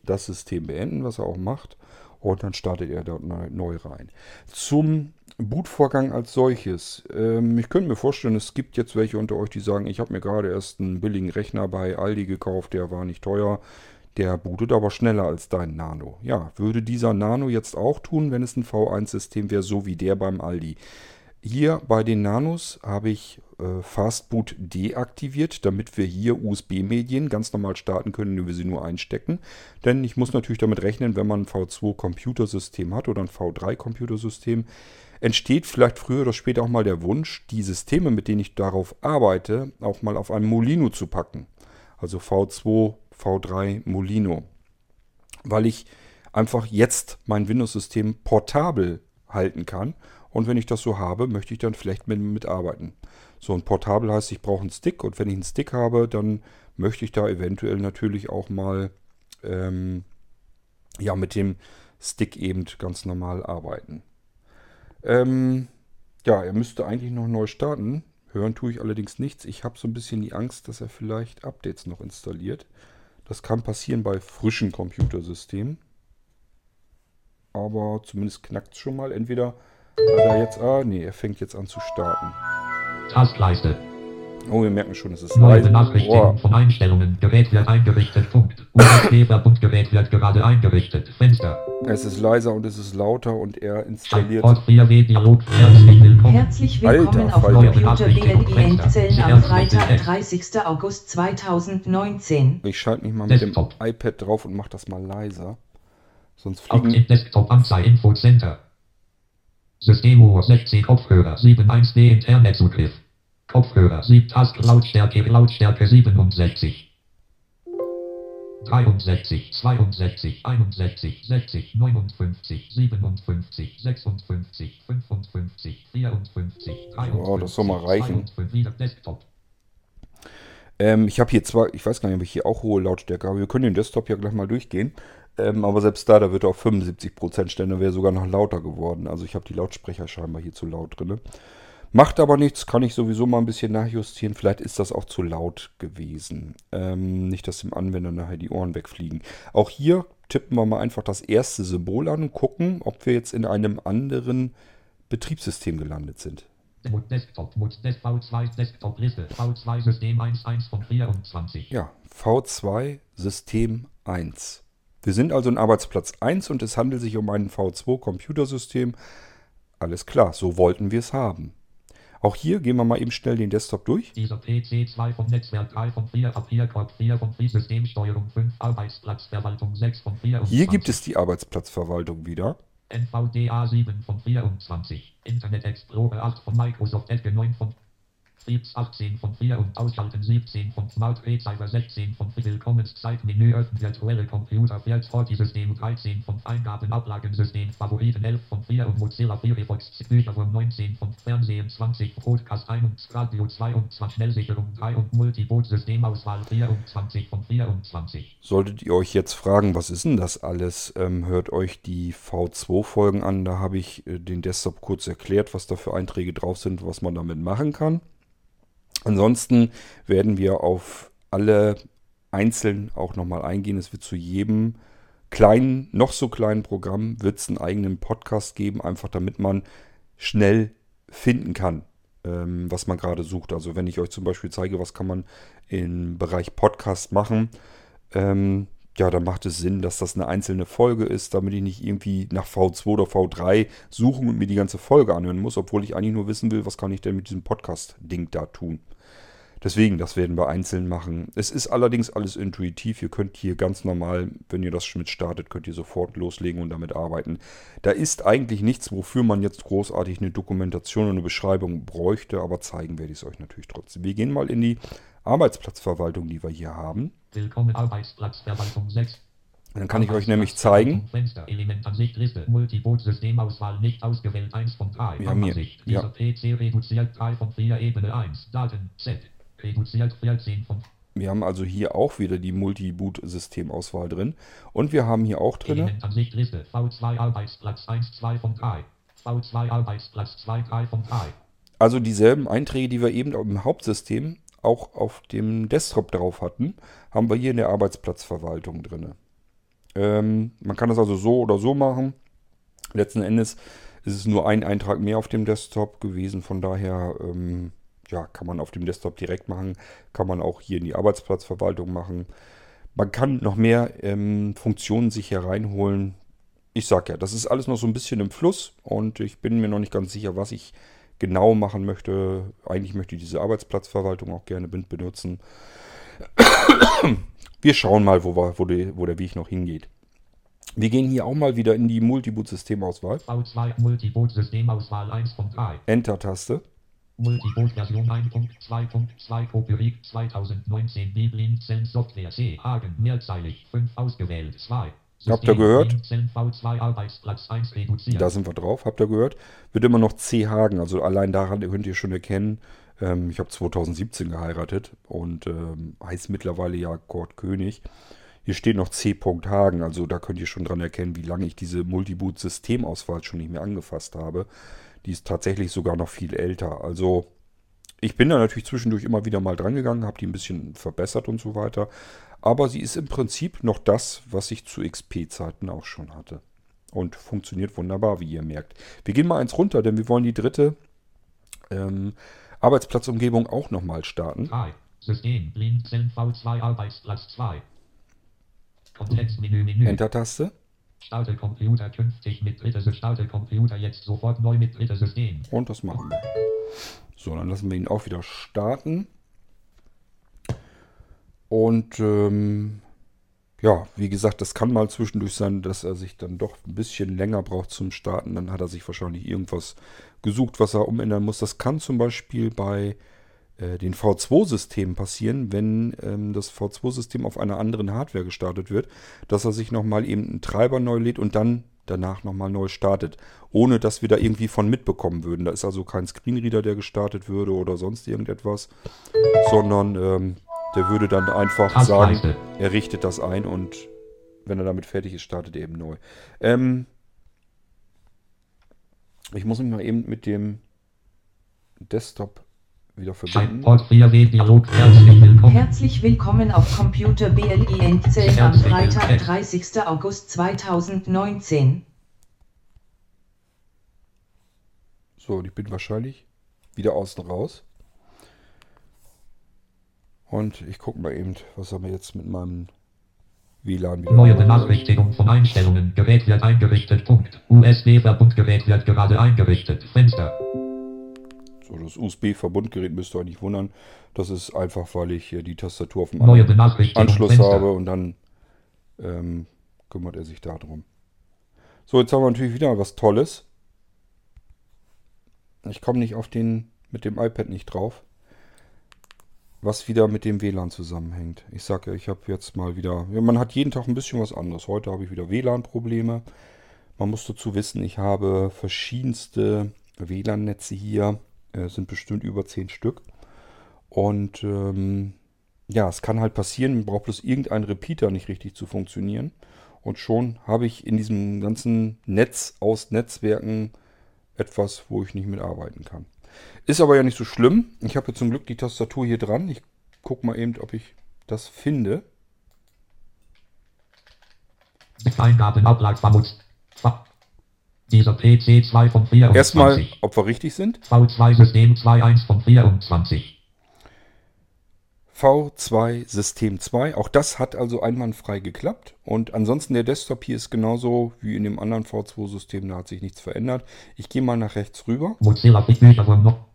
das System beenden, was er auch macht. Und dann startet er da neu rein. Zum Bootvorgang als solches. Ähm, ich könnte mir vorstellen, es gibt jetzt welche unter euch, die sagen, ich habe mir gerade erst einen billigen Rechner bei Aldi gekauft, der war nicht teuer. Der bootet aber schneller als dein Nano. Ja, würde dieser Nano jetzt auch tun, wenn es ein V1-System wäre, so wie der beim Aldi. Hier bei den Nanos habe ich äh, Fastboot deaktiviert, damit wir hier USB-Medien ganz normal starten können, wenn wir sie nur einstecken. Denn ich muss natürlich damit rechnen, wenn man ein V2-Computersystem hat oder ein V3-Computersystem, entsteht vielleicht früher oder später auch mal der Wunsch, die Systeme, mit denen ich darauf arbeite, auch mal auf einem Molino zu packen. Also V2, V3 Molino. Weil ich einfach jetzt mein Windows-System portabel halten kann. Und wenn ich das so habe, möchte ich dann vielleicht mit, mitarbeiten. So ein Portabel heißt, ich brauche einen Stick und wenn ich einen Stick habe, dann möchte ich da eventuell natürlich auch mal ähm, ja, mit dem Stick eben ganz normal arbeiten. Ähm, ja, er müsste eigentlich noch neu starten. Hören tue ich allerdings nichts. Ich habe so ein bisschen die Angst, dass er vielleicht Updates noch installiert. Das kann passieren bei frischen Computersystemen. Aber zumindest knackt es schon mal. Entweder hat er jetzt... Ah, nee, er fängt jetzt an zu starten. Taskleiste. Oh, wir merken schon, es ist Neue leise. Benachrichtigung Boah. von Einstellungen. Gerät wird eingerichtet. Punkt. USB-Verbundgerät wird gerade eingerichtet. Fenster. Es ist leiser und es ist lauter und er installiert... Port 4W Dialog. Herzlich willkommen. Herzlich willkommen Alter auf Falter. Computer BLE Endzellen am Freitag, 30. August 2019. Ich schalte mich mal mit dem Desktop. iPad drauf und mache das mal leiser. Sonst Auf fliegen... dem Desktop Anzeige Info Center. Systemuhr 16 Kopfhörer 7.1D Internetzugriff. Kopfhörer 7 Task Lautstärke Lautstärke 67. 63, 62, 61, 60, 59, 57, 56, 55, 54, 53, Ja, das soll mal reichen. 52, wieder Desktop. Ähm, ich habe hier zwar, ich weiß gar nicht, ob ich hier auch hohe Lautstärke habe. Wir können den Desktop ja gleich mal durchgehen. Ähm, aber selbst da, da wird er auf 75% stellen, da wäre sogar noch lauter geworden. Also ich habe die Lautsprecher scheinbar hier zu laut drin. Macht aber nichts, kann ich sowieso mal ein bisschen nachjustieren. Vielleicht ist das auch zu laut gewesen. Ähm, nicht, dass dem Anwender nachher die Ohren wegfliegen. Auch hier tippen wir mal einfach das erste Symbol an und gucken, ob wir jetzt in einem anderen Betriebssystem gelandet sind. Desktop, Mut Des V2 Desktop Liste, V2 System 1, 1 von 24. Ja, V2 System 1. Wir sind also in Arbeitsplatz 1 und es handelt sich um ein V2 Computersystem. Alles klar, so wollten wir es haben. Auch hier gehen wir mal eben schnell den Desktop durch. Dieser PC 2 vom Netzwerk 3 von 4 Papierkorb 4 von 4 Systemsteuerung 5 Arbeitsplatzverwaltung 6 von 24. Hier gibt es die Arbeitsplatzverwaltung wieder. NVDA 7 von 24. Internet Explorer 8 von Microsoft Edge 9 von Betriebs 18 von 4 und Ausschalten 17 von Smart Receiver 16 von Willkommenszeit-Menü öffnen virtuelle Computer 40 System 13 von Eingaben Ablagensystem Favoriten 11 von 4 und Mozilla Firefox Bücherwurm 19 von Fernsehen 20 Podcast 1 Radio 22 Schnellsicherung 3 und Multiboot-Systemauswahl 24 von 24. Solltet ihr euch jetzt fragen, was ist denn das alles, ähm, hört euch die V2-Folgen an. Da habe ich äh, den Desktop kurz erklärt, was da für Einträge drauf sind, was man damit machen kann. Ansonsten werden wir auf alle einzeln auch nochmal eingehen. Es wird zu jedem kleinen, noch so kleinen Programm wird es einen eigenen Podcast geben, einfach damit man schnell finden kann, ähm, was man gerade sucht. Also wenn ich euch zum Beispiel zeige, was kann man im Bereich Podcast machen, ähm, ja, dann macht es Sinn, dass das eine einzelne Folge ist, damit ich nicht irgendwie nach V2 oder V3 suchen und mir die ganze Folge anhören muss, obwohl ich eigentlich nur wissen will, was kann ich denn mit diesem Podcast-Ding da tun. Deswegen, das werden wir einzeln machen. Es ist allerdings alles intuitiv. Ihr könnt hier ganz normal, wenn ihr das mit startet, könnt ihr sofort loslegen und damit arbeiten. Da ist eigentlich nichts, wofür man jetzt großartig eine Dokumentation und eine Beschreibung bräuchte, aber zeigen werde ich es euch natürlich trotzdem. Wir gehen mal in die Arbeitsplatzverwaltung, die wir hier haben. Willkommen Arbeitsplatzverwaltung 6. Dann kann ich euch nämlich zeigen. Fenster, Elementansicht, Liste, Multiboot-Systemauswahl nicht ausgewählt, 1 von 3. Wir haben hier- ja. Dieser PC reduziert 3 von 4, Ebene 1. Daten, Z. Reduziert 14 von Wir haben also hier auch wieder die Multi-Boot-Systemauswahl drin. Und wir haben hier auch drin, Elementansicht, Liste, V2 Arbeitsplatz 1, 2 von 3. V2 Arbeitsplatz 2, 3 von 3. also dieselben Einträge, die wir eben im Hauptsystem auch auf dem Desktop drauf hatten, haben wir hier in der Arbeitsplatzverwaltung drin. Ähm, man kann das also so oder so machen. Letzten Endes ist es nur ein Eintrag mehr auf dem Desktop gewesen. Von daher ähm, ja, kann man auf dem Desktop direkt machen. Kann man auch hier in die Arbeitsplatzverwaltung machen. Man kann noch mehr ähm, Funktionen sich hier reinholen. Ich sag ja, das ist alles noch so ein bisschen im Fluss und ich bin mir noch nicht ganz sicher, was ich genau machen möchte. Eigentlich möchte ich diese Arbeitsplatzverwaltung auch gerne benutzen. Wir schauen mal, wo, wir, wo, die, wo der Weg noch hingeht. Wir gehen hier auch mal wieder in die Multiboot-Systemauswahl. V2 Multiboot-Systemauswahl 1 von 3. Enter-Taste. Multiboot Version 1.2.2 Copyright 2019 Biblin Zellen Software C Hagen mehrzeilig 5 ausgewählt 2 Habt ihr gehört? Zellen V2 Arbeitsplatz 1 reduziert. Da sind wir drauf. Habt ihr gehört? Wird immer noch C. Hagen. Also allein daran könnt ihr schon erkennen, ähm, ich habe 2017 geheiratet und ähm, heißt mittlerweile ja Kurt König. Hier steht noch C. Hagen. Also da könnt ihr schon dran erkennen, wie lange ich diese Multiboot-Systemauswahl schon nicht mehr angefasst habe. Die ist tatsächlich sogar noch viel älter. Also ich bin da natürlich zwischendurch immer wieder mal dran gegangen, habe die ein bisschen verbessert und so weiter. Aber sie ist im Prinzip noch das, was ich zu XP-Zeiten auch schon hatte. Und funktioniert wunderbar, wie ihr merkt. Wir gehen mal eins runter, denn wir wollen die dritte ähm, Arbeitsplatzumgebung auch nochmal starten. 3 System Blinzeln V2 Arbeitsplatz 2 Kontextmenü Menü Enter-Taste. Starte Computer künftig mit dritte Starte Computer jetzt sofort neu mit dritte System. Und das machen wir. So, dann lassen wir ihn auch wieder starten. Und ähm, ja, wie gesagt, das kann mal zwischendurch sein, dass er sich dann doch ein bisschen länger braucht zum Starten. Dann hat er sich wahrscheinlich irgendwas gesucht, was er umändern muss. Das kann zum Beispiel bei den V2-Systemen passieren, wenn ähm, das V2-System auf einer anderen Hardware gestartet wird, dass er sich nochmal eben einen Treiber neu lädt und dann danach nochmal neu startet, ohne dass wir da irgendwie von mitbekommen würden. Da ist also kein Screenreader, der gestartet würde oder sonst irgendetwas, sondern ähm, der würde dann einfach sagen, Taskleiste. er richtet das ein und wenn er damit fertig ist, startet er eben neu. Ähm, ich muss mich mal eben mit dem Desktop wieder verbinden. Port 4 Dialog herzlich willkommen. Herzlich willkommen auf Computer BLE Endzellen am Freitag, 30. August 2019. So, und ich bin wahrscheinlich wieder außen raus. Und ich gucke mal eben, was haben wir jetzt mit meinem WLAN wieder. Neue Benachrichtigung von Einstellungen. Gerät wird eingerichtet. Punkt. USB-Verbundgerät wird gerade eingerichtet. Fenster. So, das USB-Verbundgerät müsst ihr euch nicht wundern. Das ist einfach, weil ich hier die Tastatur auf dem Neue. Anschluss habe und dann ähm, kümmert er sich darum. So, jetzt haben wir natürlich wieder was Tolles. Ich komme nicht auf den mit dem iPad nicht drauf. Was wieder mit dem WLAN zusammenhängt. Ich sage ja, ich habe jetzt mal wieder. Ja, man hat jeden Tag ein bisschen was anderes. Heute habe ich wieder WLAN-Probleme. Man muss dazu wissen, ich habe verschiedenste WLAN-Netze hier. Äh, sind bestimmt über 10 Stück. Und ähm, ja, es kann halt passieren, man braucht bloß irgendein Repeater nicht richtig zu funktionieren. Und schon habe ich in diesem ganzen Netz aus Netzwerken etwas, wo ich nicht mitarbeiten kann. Ist aber ja nicht so schlimm. Ich habe jetzt zum Glück die Tastatur hier dran. Ich gucke mal eben, ob ich das finde. Eingaben Ablagsvermut. Dieser PC 2 von 24. Erstmal, ob wir richtig sind. V2 System 2.1 von 24. V2 System 2. Auch das hat also einwandfrei geklappt. Und ansonsten der Desktop hier ist genauso wie in dem anderen V2-System. Da hat sich nichts verändert. Ich gehe mal nach rechts rüber. Mozilla noch.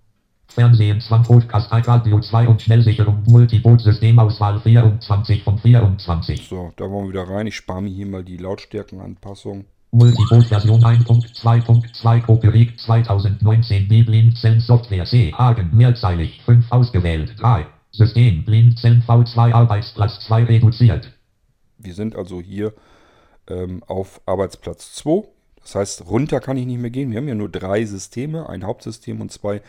Fernsehen 20 Podcast Radio 2 und Schnellsicherung Multiboot Systemauswahl 24 von 24. So, da wollen wir wieder rein. Ich spare mir hier mal die Lautstärkenanpassung. Multiboot Version 1.2.2 Copyright 2019 Biblin Zellen Software C Hagen mehrzeilig 5 ausgewählt 3 System Blinzeln V2 Arbeitsplatz 2 reduziert Wir sind also hier ähm, auf Arbeitsplatz 2. Das heißt, runter kann ich nicht mehr gehen. Wir haben ja nur drei Systeme, ein Hauptsystem und zwei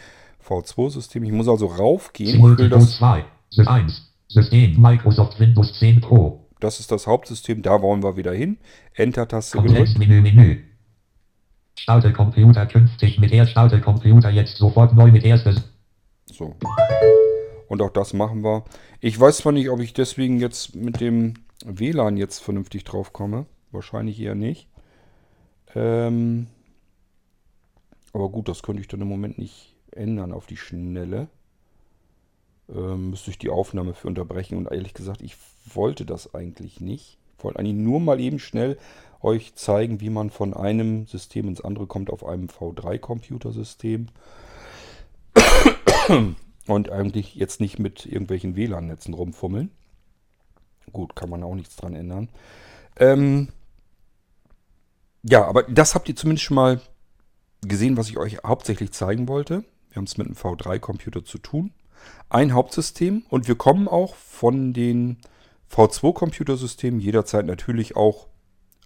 V2-Systeme. Ich muss also raufgehen. Multiboot das, 2 Sys 1 System Microsoft Windows 10 Pro das ist das Hauptsystem, da wollen wir wieder hin. Enter-Taste gedrückt. Kontextmenü Menü Starte Computer künftig mit er Starte Computer jetzt sofort neu mit erstes So. Und auch das machen wir. Ich weiß zwar nicht, ob ich deswegen jetzt mit dem WLAN jetzt vernünftig drauf komme. Wahrscheinlich eher nicht. Ähm, aber gut, das könnte ich dann im Moment nicht ändern auf die Schnelle. Ähm, müsste ich die Aufnahme für unterbrechen. Und ehrlich gesagt, ich wollte das eigentlich nicht. Ich wollte eigentlich nur mal eben schnell euch zeigen, wie man von einem System ins andere kommt auf einem V3-Computersystem. Und eigentlich jetzt nicht mit irgendwelchen WLAN-Netzen rumfummeln. Gut, kann man auch nichts dran ändern. Ähm ja, aber das habt ihr zumindest schon mal gesehen, was ich euch hauptsächlich zeigen wollte. Wir haben es mit einem V3-Computer zu tun. Ein Hauptsystem und wir kommen auch von den V2-Computersystemen jederzeit natürlich auch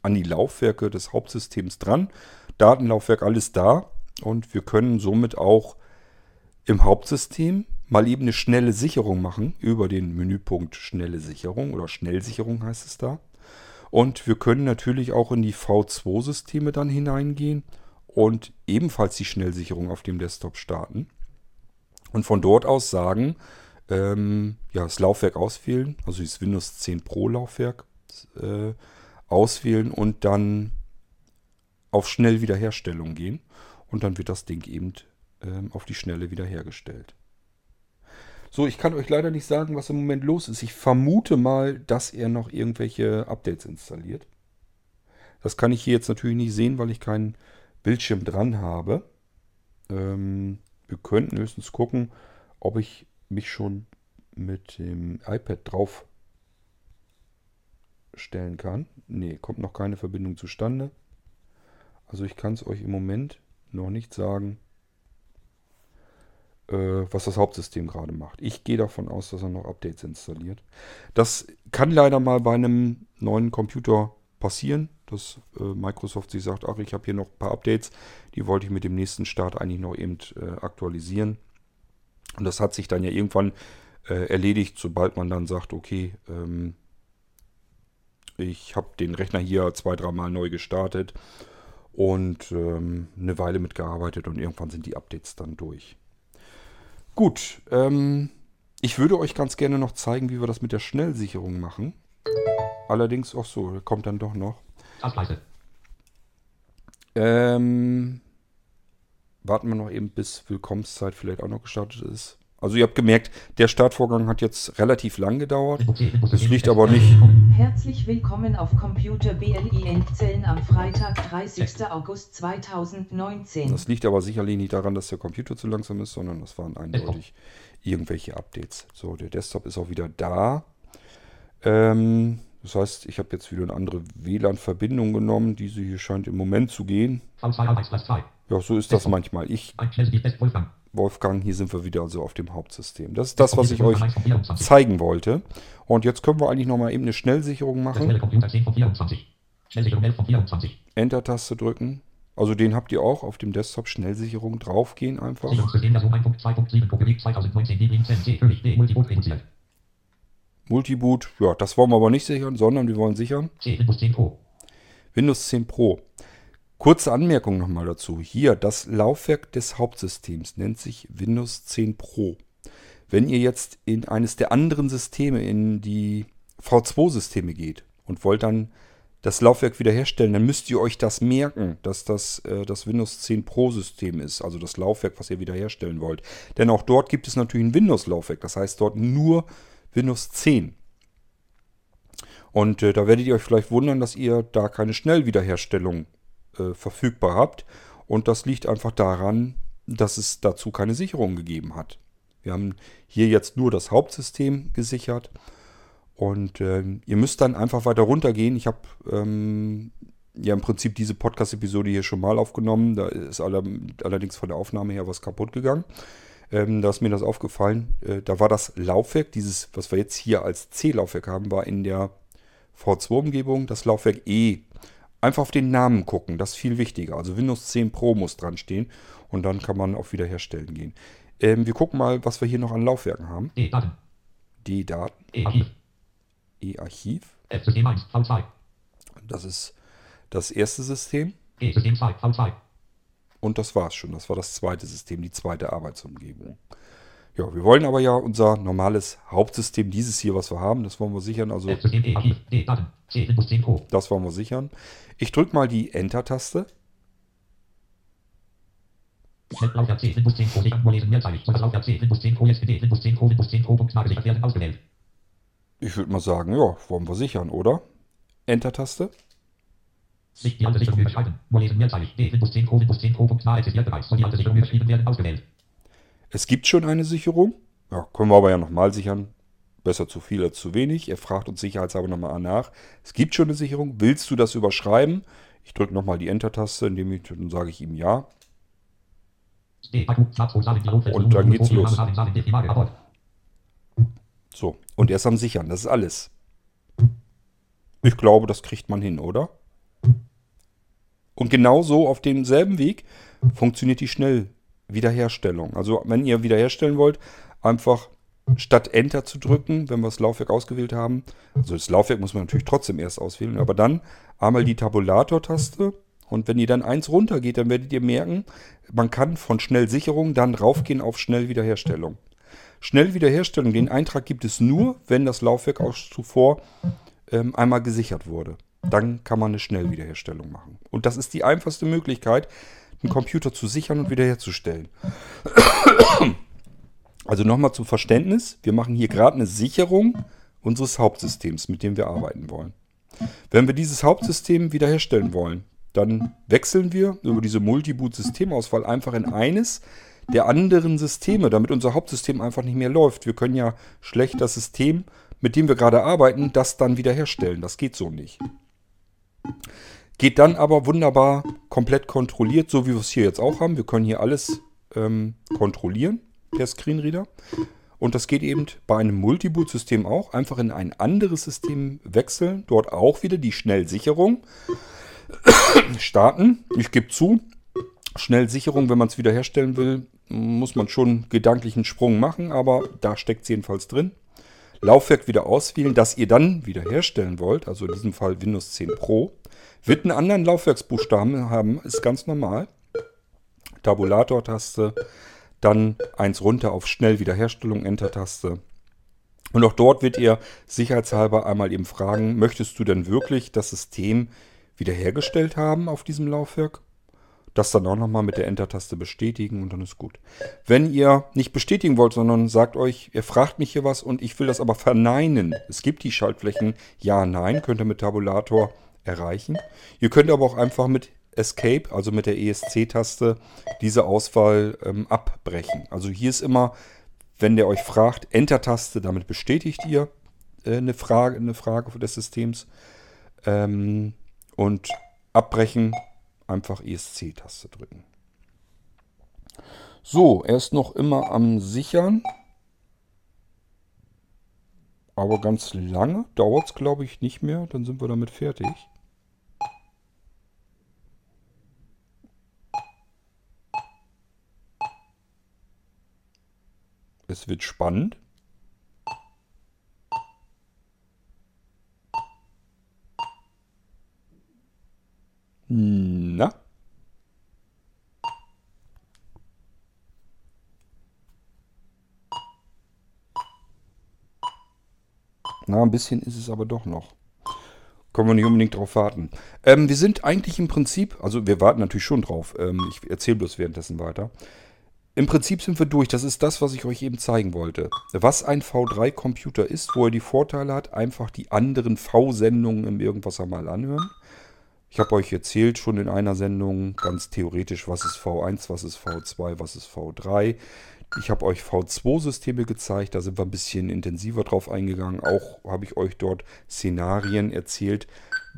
an die Laufwerke des Hauptsystems dran. Datenlaufwerk, alles da. Und wir können somit auch im Hauptsystem mal eben eine schnelle Sicherung machen über den Menüpunkt Schnelle Sicherung oder Schnellsicherung heißt es da. Und wir können natürlich auch in die V2-Systeme dann hineingehen und ebenfalls die Schnellsicherung auf dem Desktop starten. Und von dort aus sagen, ähm, ja, das Laufwerk auswählen, also das Windows 10 Pro Laufwerk äh, auswählen und dann auf Schnellwiederherstellung gehen. Und dann wird das Ding eben ähm, auf die Schnelle wiederhergestellt. So, ich kann euch leider nicht sagen, was im Moment los ist. Ich vermute mal, dass er noch irgendwelche Updates installiert. Das kann ich hier jetzt natürlich nicht sehen, weil ich keinen Bildschirm dran habe. Ähm, wir könnten höchstens gucken, ob ich mich schon mit dem iPad drauf stellen kann. Ne, kommt noch keine Verbindung zustande. Also ich kann es euch im Moment noch nicht sagen, äh, was das Hauptsystem gerade macht. Ich gehe davon aus, dass er noch Updates installiert. Das kann leider mal bei einem neuen Computer passieren, dass äh, Microsoft sich sagt, ach, ich habe hier noch ein paar Updates, die wollte ich mit dem nächsten Start eigentlich noch eben äh, aktualisieren. Und das hat sich dann ja irgendwann äh, erledigt, sobald man dann sagt, okay, ähm, ich habe den Rechner hier zwei, dreimal neu gestartet und ähm, eine Weile mitgearbeitet und irgendwann sind die Updates dann durch. Gut, ähm, ich würde euch ganz gerne noch zeigen, wie wir das mit der Schnellsicherung machen. Allerdings, auch so, kommt dann doch noch. Ähm, warten wir noch eben, bis Willkommenszeit vielleicht auch noch gestartet ist. Also ihr habt gemerkt, der Startvorgang hat jetzt relativ lang gedauert. Das liegt aber nicht. Herzlich willkommen auf Computer BLI Endzellen am Freitag, 30. August 2019. Das liegt aber sicherlich nicht daran, dass der Computer zu langsam ist, sondern das waren eindeutig irgendwelche Updates. So, der Desktop ist auch wieder da. Ähm, das heißt, ich habe jetzt wieder eine andere WLAN-Verbindung genommen. Diese hier scheint im Moment zu gehen. Ja, so ist das manchmal. Ich Wolfgang, hier sind wir wieder also auf dem Hauptsystem. Das ist das, was ich euch zeigen wollte. Und jetzt können wir eigentlich nochmal eben eine Schnellsicherung machen. Enter-Taste drücken. Also den habt ihr auch auf dem Desktop Schnellsicherung draufgehen einfach. Multiboot, ja, das wollen wir aber nicht sichern, sondern wir wollen sichern Windows 10 Pro. Kurze Anmerkung nochmal dazu. Hier, das Laufwerk des Hauptsystems nennt sich Windows 10 Pro. Wenn ihr jetzt in eines der anderen Systeme, in die V2-Systeme geht und wollt dann das Laufwerk wiederherstellen, dann müsst ihr euch das merken, dass das äh, das Windows 10 Pro-System ist, also das Laufwerk, was ihr wiederherstellen wollt. Denn auch dort gibt es natürlich ein Windows-Laufwerk, das heißt dort nur Windows 10. Und äh, da werdet ihr euch vielleicht wundern, dass ihr da keine Schnellwiederherstellung äh, verfügbar habt. Und das liegt einfach daran, dass es dazu keine Sicherung gegeben hat. Wir haben hier jetzt nur das Hauptsystem gesichert. Und äh, ihr müsst dann einfach weiter runtergehen. Ich habe ähm, ja im Prinzip diese Podcast-Episode hier schon mal aufgenommen. Da ist aller, allerdings von der Aufnahme her was kaputt gegangen. Ähm, da ist mir das aufgefallen. Äh, da war das Laufwerk, dieses, was wir jetzt hier als C-Laufwerk haben, war in der V2-Umgebung das Laufwerk E einfach auf den Namen gucken. Das ist viel wichtiger. Also Windows 10 Pro muss dran stehen und dann kann man auf Wiederherstellen gehen. Ähm, wir gucken mal, was wir hier noch an Laufwerken haben. E-Daten. D-Daten. E-Archiv. E-Archiv. F-System 1, V2. Das ist das erste System. E-System 2, V2. Und das war's schon. Das war das zweite System, die zweite Arbeitsumgebung. Ja, wir wollen aber ja unser normales Hauptsystem, dieses hier, was wir haben, das wollen wir sichern. Also System E, Archiv, D, Daten, C, Windows 10 Pro. das wollen wir sichern. Ich drücke mal die Enter-Taste. Laufwerk C, Windows 10 Pro, sichern, vorlesen, mehrzeilig. Soll das Laufwerk C, Windows 10 Pro, SPD, Windows 10 Pro, Windows 10 Pro, Punkt, nagesichert werden, ausgewählt. Ich würde mal sagen, ja, wollen wir sichern, oder? Enter-Taste. Sich die alte Sicherung überschreiben. Vorlesen, mehrzeilig. D, Windows 10 Pro, Windows 10 Pro, Punkt, nahe existiert bereits. Soll die alte Sicherung überschrieben werden, ausgewählt. Es gibt schon eine Sicherung. Ja, können wir aber ja nochmal sichern. Besser zu viel als zu wenig. Er fragt uns sicherheitshalber nochmal nach. Es gibt schon eine Sicherung. Willst du das überschreiben? Ich drücke nochmal die Enter-Taste, indem ich, dann sage ich ihm ja. Und dann geht's los. So, und er ist am Sichern. Das ist alles. Ich glaube, das kriegt man hin, oder? Und genauso auf demselben Weg funktioniert die Schnellwiederherstellung. Also wenn ihr wiederherstellen wollt, einfach statt Enter zu drücken, wenn wir das Laufwerk ausgewählt haben. Also das Laufwerk muss man natürlich trotzdem erst auswählen, aber dann einmal die Tabulator-Taste und wenn ihr dann eins runtergeht, dann werdet ihr merken, man kann von Schnellsicherung dann raufgehen auf Schnellwiederherstellung. Schnellwiederherstellung, den Eintrag gibt es nur, wenn das Laufwerk auch zuvor ähm, einmal gesichert wurde. Dann kann man eine Schnellwiederherstellung machen. Und das ist die einfachste Möglichkeit, einen Computer zu sichern und wiederherzustellen. Also nochmal zum Verständnis, wir machen hier gerade eine Sicherung unseres Hauptsystems, mit dem wir arbeiten wollen. Wenn wir dieses Hauptsystem wiederherstellen wollen, dann wechseln wir über diese Multiboot-Systemauswahl einfach in eines der anderen Systeme, damit unser Hauptsystem einfach nicht mehr läuft. Wir können ja schlecht das System, mit dem wir gerade arbeiten, das dann wiederherstellen. Das geht so nicht. Geht dann aber wunderbar komplett kontrolliert, so wie wir es hier jetzt auch haben. Wir können hier alles ähm, kontrollieren per Screenreader. Und das geht eben bei einem Multiboot-System auch. Einfach in ein anderes System wechseln. Dort auch wieder die Schnellsicherung starten. Ich gebe zu, Schnellsicherung, wenn man es wiederherstellen will, muss man schon gedanklich einen Sprung machen, aber da steckt es jedenfalls drin. Laufwerk wieder auswählen, das ihr dann wiederherstellen wollt, also in diesem Fall Windows 10 Pro. Wird einen anderen Laufwerksbuchstaben haben, ist ganz normal. Tabulator-Taste, dann eins runter auf Schnell Wiederherstellung, Enter-Taste. Und auch dort wird ihr sicherheitshalber einmal eben fragen, möchtest du denn wirklich das System wiederhergestellt haben auf diesem Laufwerk? Das dann auch nochmal mit der Enter-Taste bestätigen und dann ist gut. Wenn ihr nicht bestätigen wollt, sondern sagt euch, ihr fragt mich hier was und ich will das aber verneinen. Es gibt die Schaltflächen Ja, Nein, könnt ihr mit Tabulator erreichen. Ihr könnt aber auch einfach mit Escape, also mit der ESC-Taste, diese Auswahl ähm, abbrechen. Also hier ist immer, wenn der euch fragt, Enter-Taste, damit bestätigt ihr äh, eine, Frage, eine Frage des Systems. Ähm, und abbrechen, einfach ESC-Taste drücken. So, er ist noch immer am Sichern. Aber ganz lange dauert es, glaube ich, nicht mehr. Dann sind wir damit fertig. Es wird spannend. Na? Na, ein bisschen ist es aber doch noch. Können wir nicht unbedingt drauf warten. Ähm, wir sind eigentlich im Prinzip, also wir warten natürlich schon drauf. Ähm, ich erzähle bloß währenddessen weiter. Im Prinzip sind wir durch. Das ist das, was ich euch eben zeigen wollte. Was ein V3-Computer ist, wo er die Vorteile hat, einfach die anderen V-Sendungen im Irgendwas mal anhören. Ich habe euch erzählt schon in einer Sendung ganz theoretisch, was ist V1, was ist V2, was ist V3. Ich habe euch V2-Systeme gezeigt, da sind wir ein bisschen intensiver drauf eingegangen. Auch habe ich euch dort Szenarien erzählt,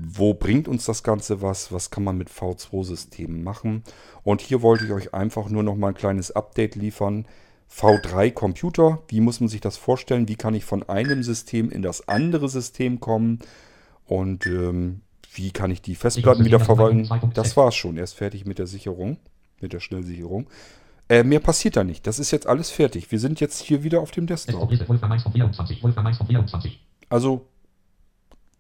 wo bringt uns das Ganze was, was kann man mit V2-Systemen machen. Und hier wollte ich euch einfach nur noch mal ein kleines Update liefern. V3-Computer, wie muss man sich das vorstellen? Wie kann ich von einem System in das andere System kommen? Und ähm, wie kann ich die Festplatten wieder verwalten? Das war's schon. Er ist fertig mit der Sicherung, mit der Schnellsicherung. Äh, mehr passiert da nicht. Das ist jetzt alles fertig. Wir sind jetzt hier wieder auf dem Desktop. Liste Wolfgang 1 von 24, Wolfgang 1 von 24. Also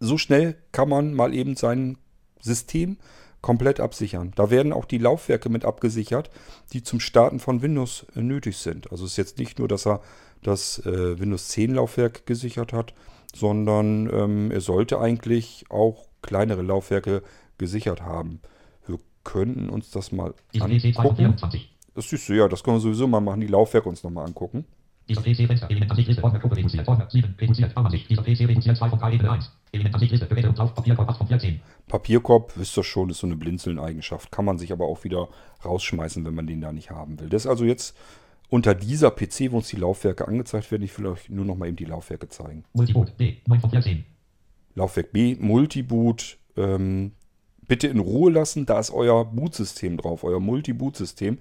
so schnell kann man mal eben sein System, komplett absichern. Da werden auch die Laufwerke mit abgesichert, die zum Starten von Windows äh, nötig sind. Also es ist jetzt nicht nur, dass er das äh, Windows 10 Laufwerk gesichert hat, sondern ähm, er sollte eigentlich auch kleinere Laufwerke gesichert haben. Wir könnten uns das mal angucken. 224. Das ist ja, das können wir sowieso mal machen, die Laufwerke uns nochmal angucken. Dieser PC Fenster, Element Ansicht Liste, Ordner, Gruppe, reduziert, Ordner, 7, reduziert, Baumansicht. Dieser PC reduziert 2 von 3, Ebene 1. Element Ansicht Liste, Geräte und Lauf, Papierkorb 8 von 14. Papierkorb, wisst ihr schon, ist so eine Blinzeln-Eigenschaft. Kann man sich aber auch wieder rausschmeißen, wenn man den da nicht haben will. Das ist also jetzt unter dieser PC, wo uns die Laufwerke angezeigt werden. Ich will euch nur noch mal eben die Laufwerke zeigen. Multiboot, B, 9 von 14. Laufwerk B, Multiboot, ähm, bitte in Ruhe lassen. Da ist euer Bootsystem drauf, euer Multi-Boot-System.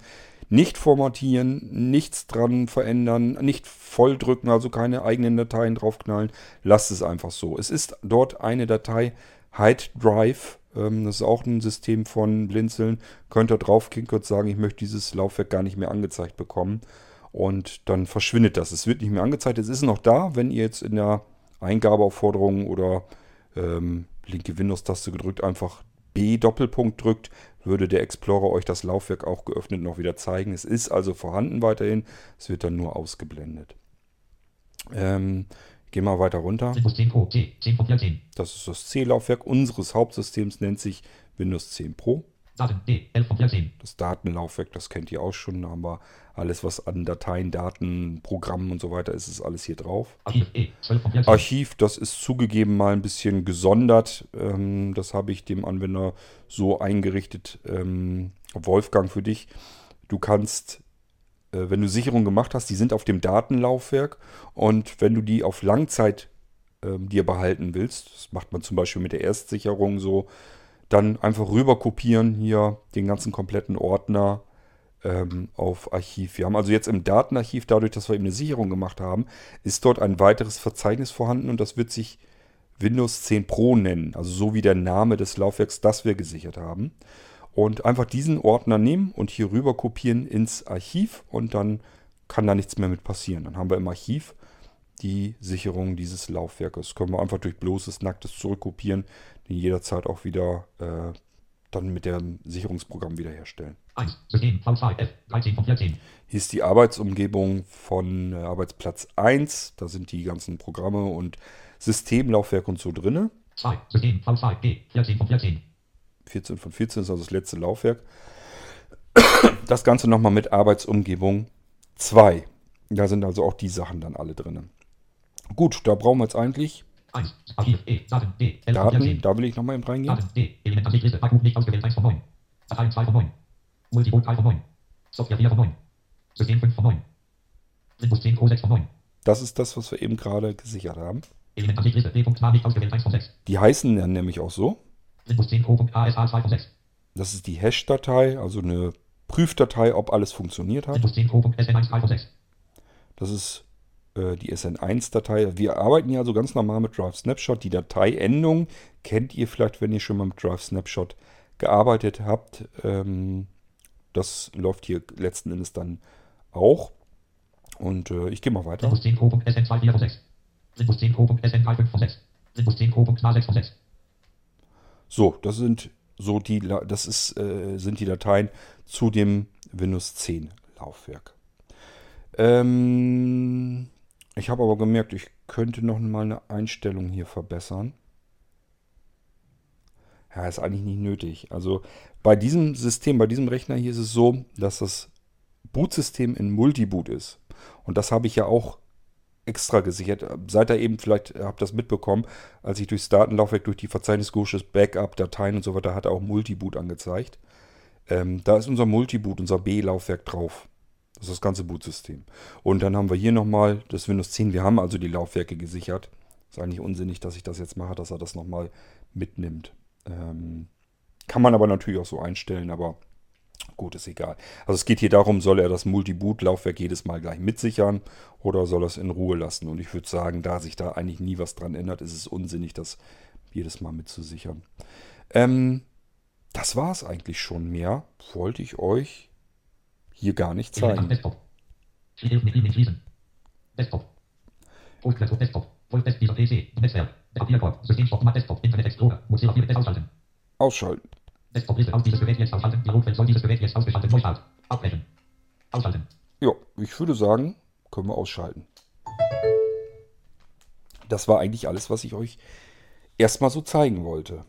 Nicht formatieren, nichts dran verändern, nicht volldrücken, also keine eigenen Dateien draufknallen. Lasst es einfach so. Es ist dort eine Datei, Hide Drive. Ähm, das ist auch ein System von Blinzeln. Könnt ihr draufklicken, könnt sagen, ich möchte dieses Laufwerk gar nicht mehr angezeigt bekommen. Und dann verschwindet das. Es wird nicht mehr angezeigt. Es ist noch da, wenn ihr jetzt in der Eingabeaufforderung oder ähm, linke Windows-Taste gedrückt einfach B Doppelpunkt drückt, würde der Explorer euch das Laufwerk auch geöffnet noch wieder zeigen. Es ist also vorhanden weiterhin, es wird dann nur ausgeblendet. Ähm, gehen wir weiter runter. Windows 10 Pro, C, 10 von 14. Das ist das C-Laufwerk unseres Hauptsystems, nennt sich Windows 10 Pro. Daten, D, 11 von 14. Das Datenlaufwerk, das kennt ihr auch schon, da haben wir alles, was an Dateien, Daten, Programmen und so weiter ist, ist alles hier drauf. Archiv, E, 12 von 14. Archiv, das ist zugegeben mal ein bisschen gesondert. Ähm, das habe ich dem Anwender so eingerichtet. Ähm, Wolfgang, für dich. Du kannst, äh, wenn du Sicherung gemacht hast, die sind auf dem Datenlaufwerk. Und wenn du die auf Langzeit ähm, dir behalten willst, das macht man zum Beispiel mit der Erstsicherung so, dann einfach rüber kopieren hier den ganzen kompletten Ordner ähm, auf Archiv. Wir haben also jetzt im Datenarchiv, dadurch, dass wir eben eine Sicherung gemacht haben, ist dort ein weiteres Verzeichnis vorhanden und das wird sich Windows 10 Pro nennen. Also so wie der Name des Laufwerks, das wir gesichert haben. Und einfach diesen Ordner nehmen und hier rüber kopieren ins Archiv und dann kann da nichts mehr mit passieren. Dann haben wir im Archiv die Sicherung dieses Laufwerkes. Können wir einfach durch bloßes, nacktes Zurückkopieren, den jederzeit auch wieder äh, dann mit dem Sicherungsprogramm wiederherstellen. 1, System, V2, F, 13 von 14. Hier ist die Arbeitsumgebung von äh, Arbeitsplatz 1. Da sind die ganzen Programme und Systemlaufwerke und so drinne. 2, System, V2, G, 14 von 14. 14 von 14 ist also das letzte Laufwerk. Das Ganze nochmal mit Arbeitsumgebung 2. Da sind also auch die Sachen dann alle drin. Gut, da brauchen wir jetzt eigentlich 1, Archiv, Daten, D, 11 von Daten. 14. Da will ich nochmal eben reingehen. Daten, D, Element Ansicht Liste, Backup nicht ausgewählt, 1 von 9. Dateien 2 von 9. Multiboot 3 von 9. Software 4 von 9. System 5 von 9. Windows 10 Pro 6 von 9. Das ist das, was wir eben gerade gesichert haben. Element Ansicht Liste, D.A nicht ausgewählt, 1 von 6. Die heißen dann nämlich auch so. Windows 10 Pro.ASA 2 von 6. Das ist die Hash-Datei, also eine Prüfdatei, ob alles funktioniert hat. Windows 10 Pro.SN1 3 von 6. Das ist die SN1-Datei. Wir arbeiten ja so ganz normal mit Drive Snapshot. Die Dateiendung kennt ihr vielleicht, wenn ihr schon mal mit Drive Snapshot gearbeitet habt. Ähm, das läuft hier letzten Endes dann auch. Und äh, ich gehe mal weiter. Windows 10 Pro.SN2 4 von 6. Windows 10 Pro.SN3 5 von 6. Windows 10 Pro.A 6 von 6. So, das sind so die, das ist, äh, sind die Dateien zu dem Windows 10 Laufwerk. Ähm, ich habe aber gemerkt, ich könnte noch mal eine Einstellung hier verbessern. Ja, ist eigentlich nicht nötig. Also bei diesem System, bei diesem Rechner hier ist es so, dass das Bootsystem in Multiboot ist. Und das habe ich ja auch extra gesichert. Seid ihr eben, vielleicht habt ihr das mitbekommen, als ich durchs Datenlaufwerk, durch die Verzeichnisgusches Backup, Dateien und so weiter, hat er auch Multiboot angezeigt. Ähm, da ist unser Multiboot, unser B-Laufwerk drauf. Das ist das ganze Bootsystem. Und dann haben wir hier nochmal das Windows 10. Wir haben also die Laufwerke gesichert. Ist eigentlich unsinnig, dass ich das jetzt mache, dass er das nochmal mitnimmt. Ähm, kann man aber natürlich auch so einstellen, aber gut, ist egal. Also es geht hier darum, soll er das Multiboot-Laufwerk jedes Mal gleich mitsichern oder soll er es in Ruhe lassen? Und ich würde sagen, da sich da eigentlich nie was dran ändert, ist es unsinnig, das jedes Mal mitzusichern. Ähm, das war es eigentlich schon. Mehr wollte ich euch hier gar nicht zeigen. Desktop. Hilf mit Link schließen. Desktop. Postgres auf Desktop. Volltest dieser PC. Netzwerk. Der Papierkorb. Systemstopp. Mac Desktop. Internet Explorer. Mozilla 4 Test ausschalten. Ausschalten. Desktop-Liste aus dieses Gerät jetzt ausschalten. Dialogfeld soll dieses Gerät jetzt ausgeschaltet. Neustart. Abbrechen. Ausschalten. Ja, ich würde sagen, können wir ausschalten. Das war eigentlich alles, was ich euch erstmal so zeigen wollte.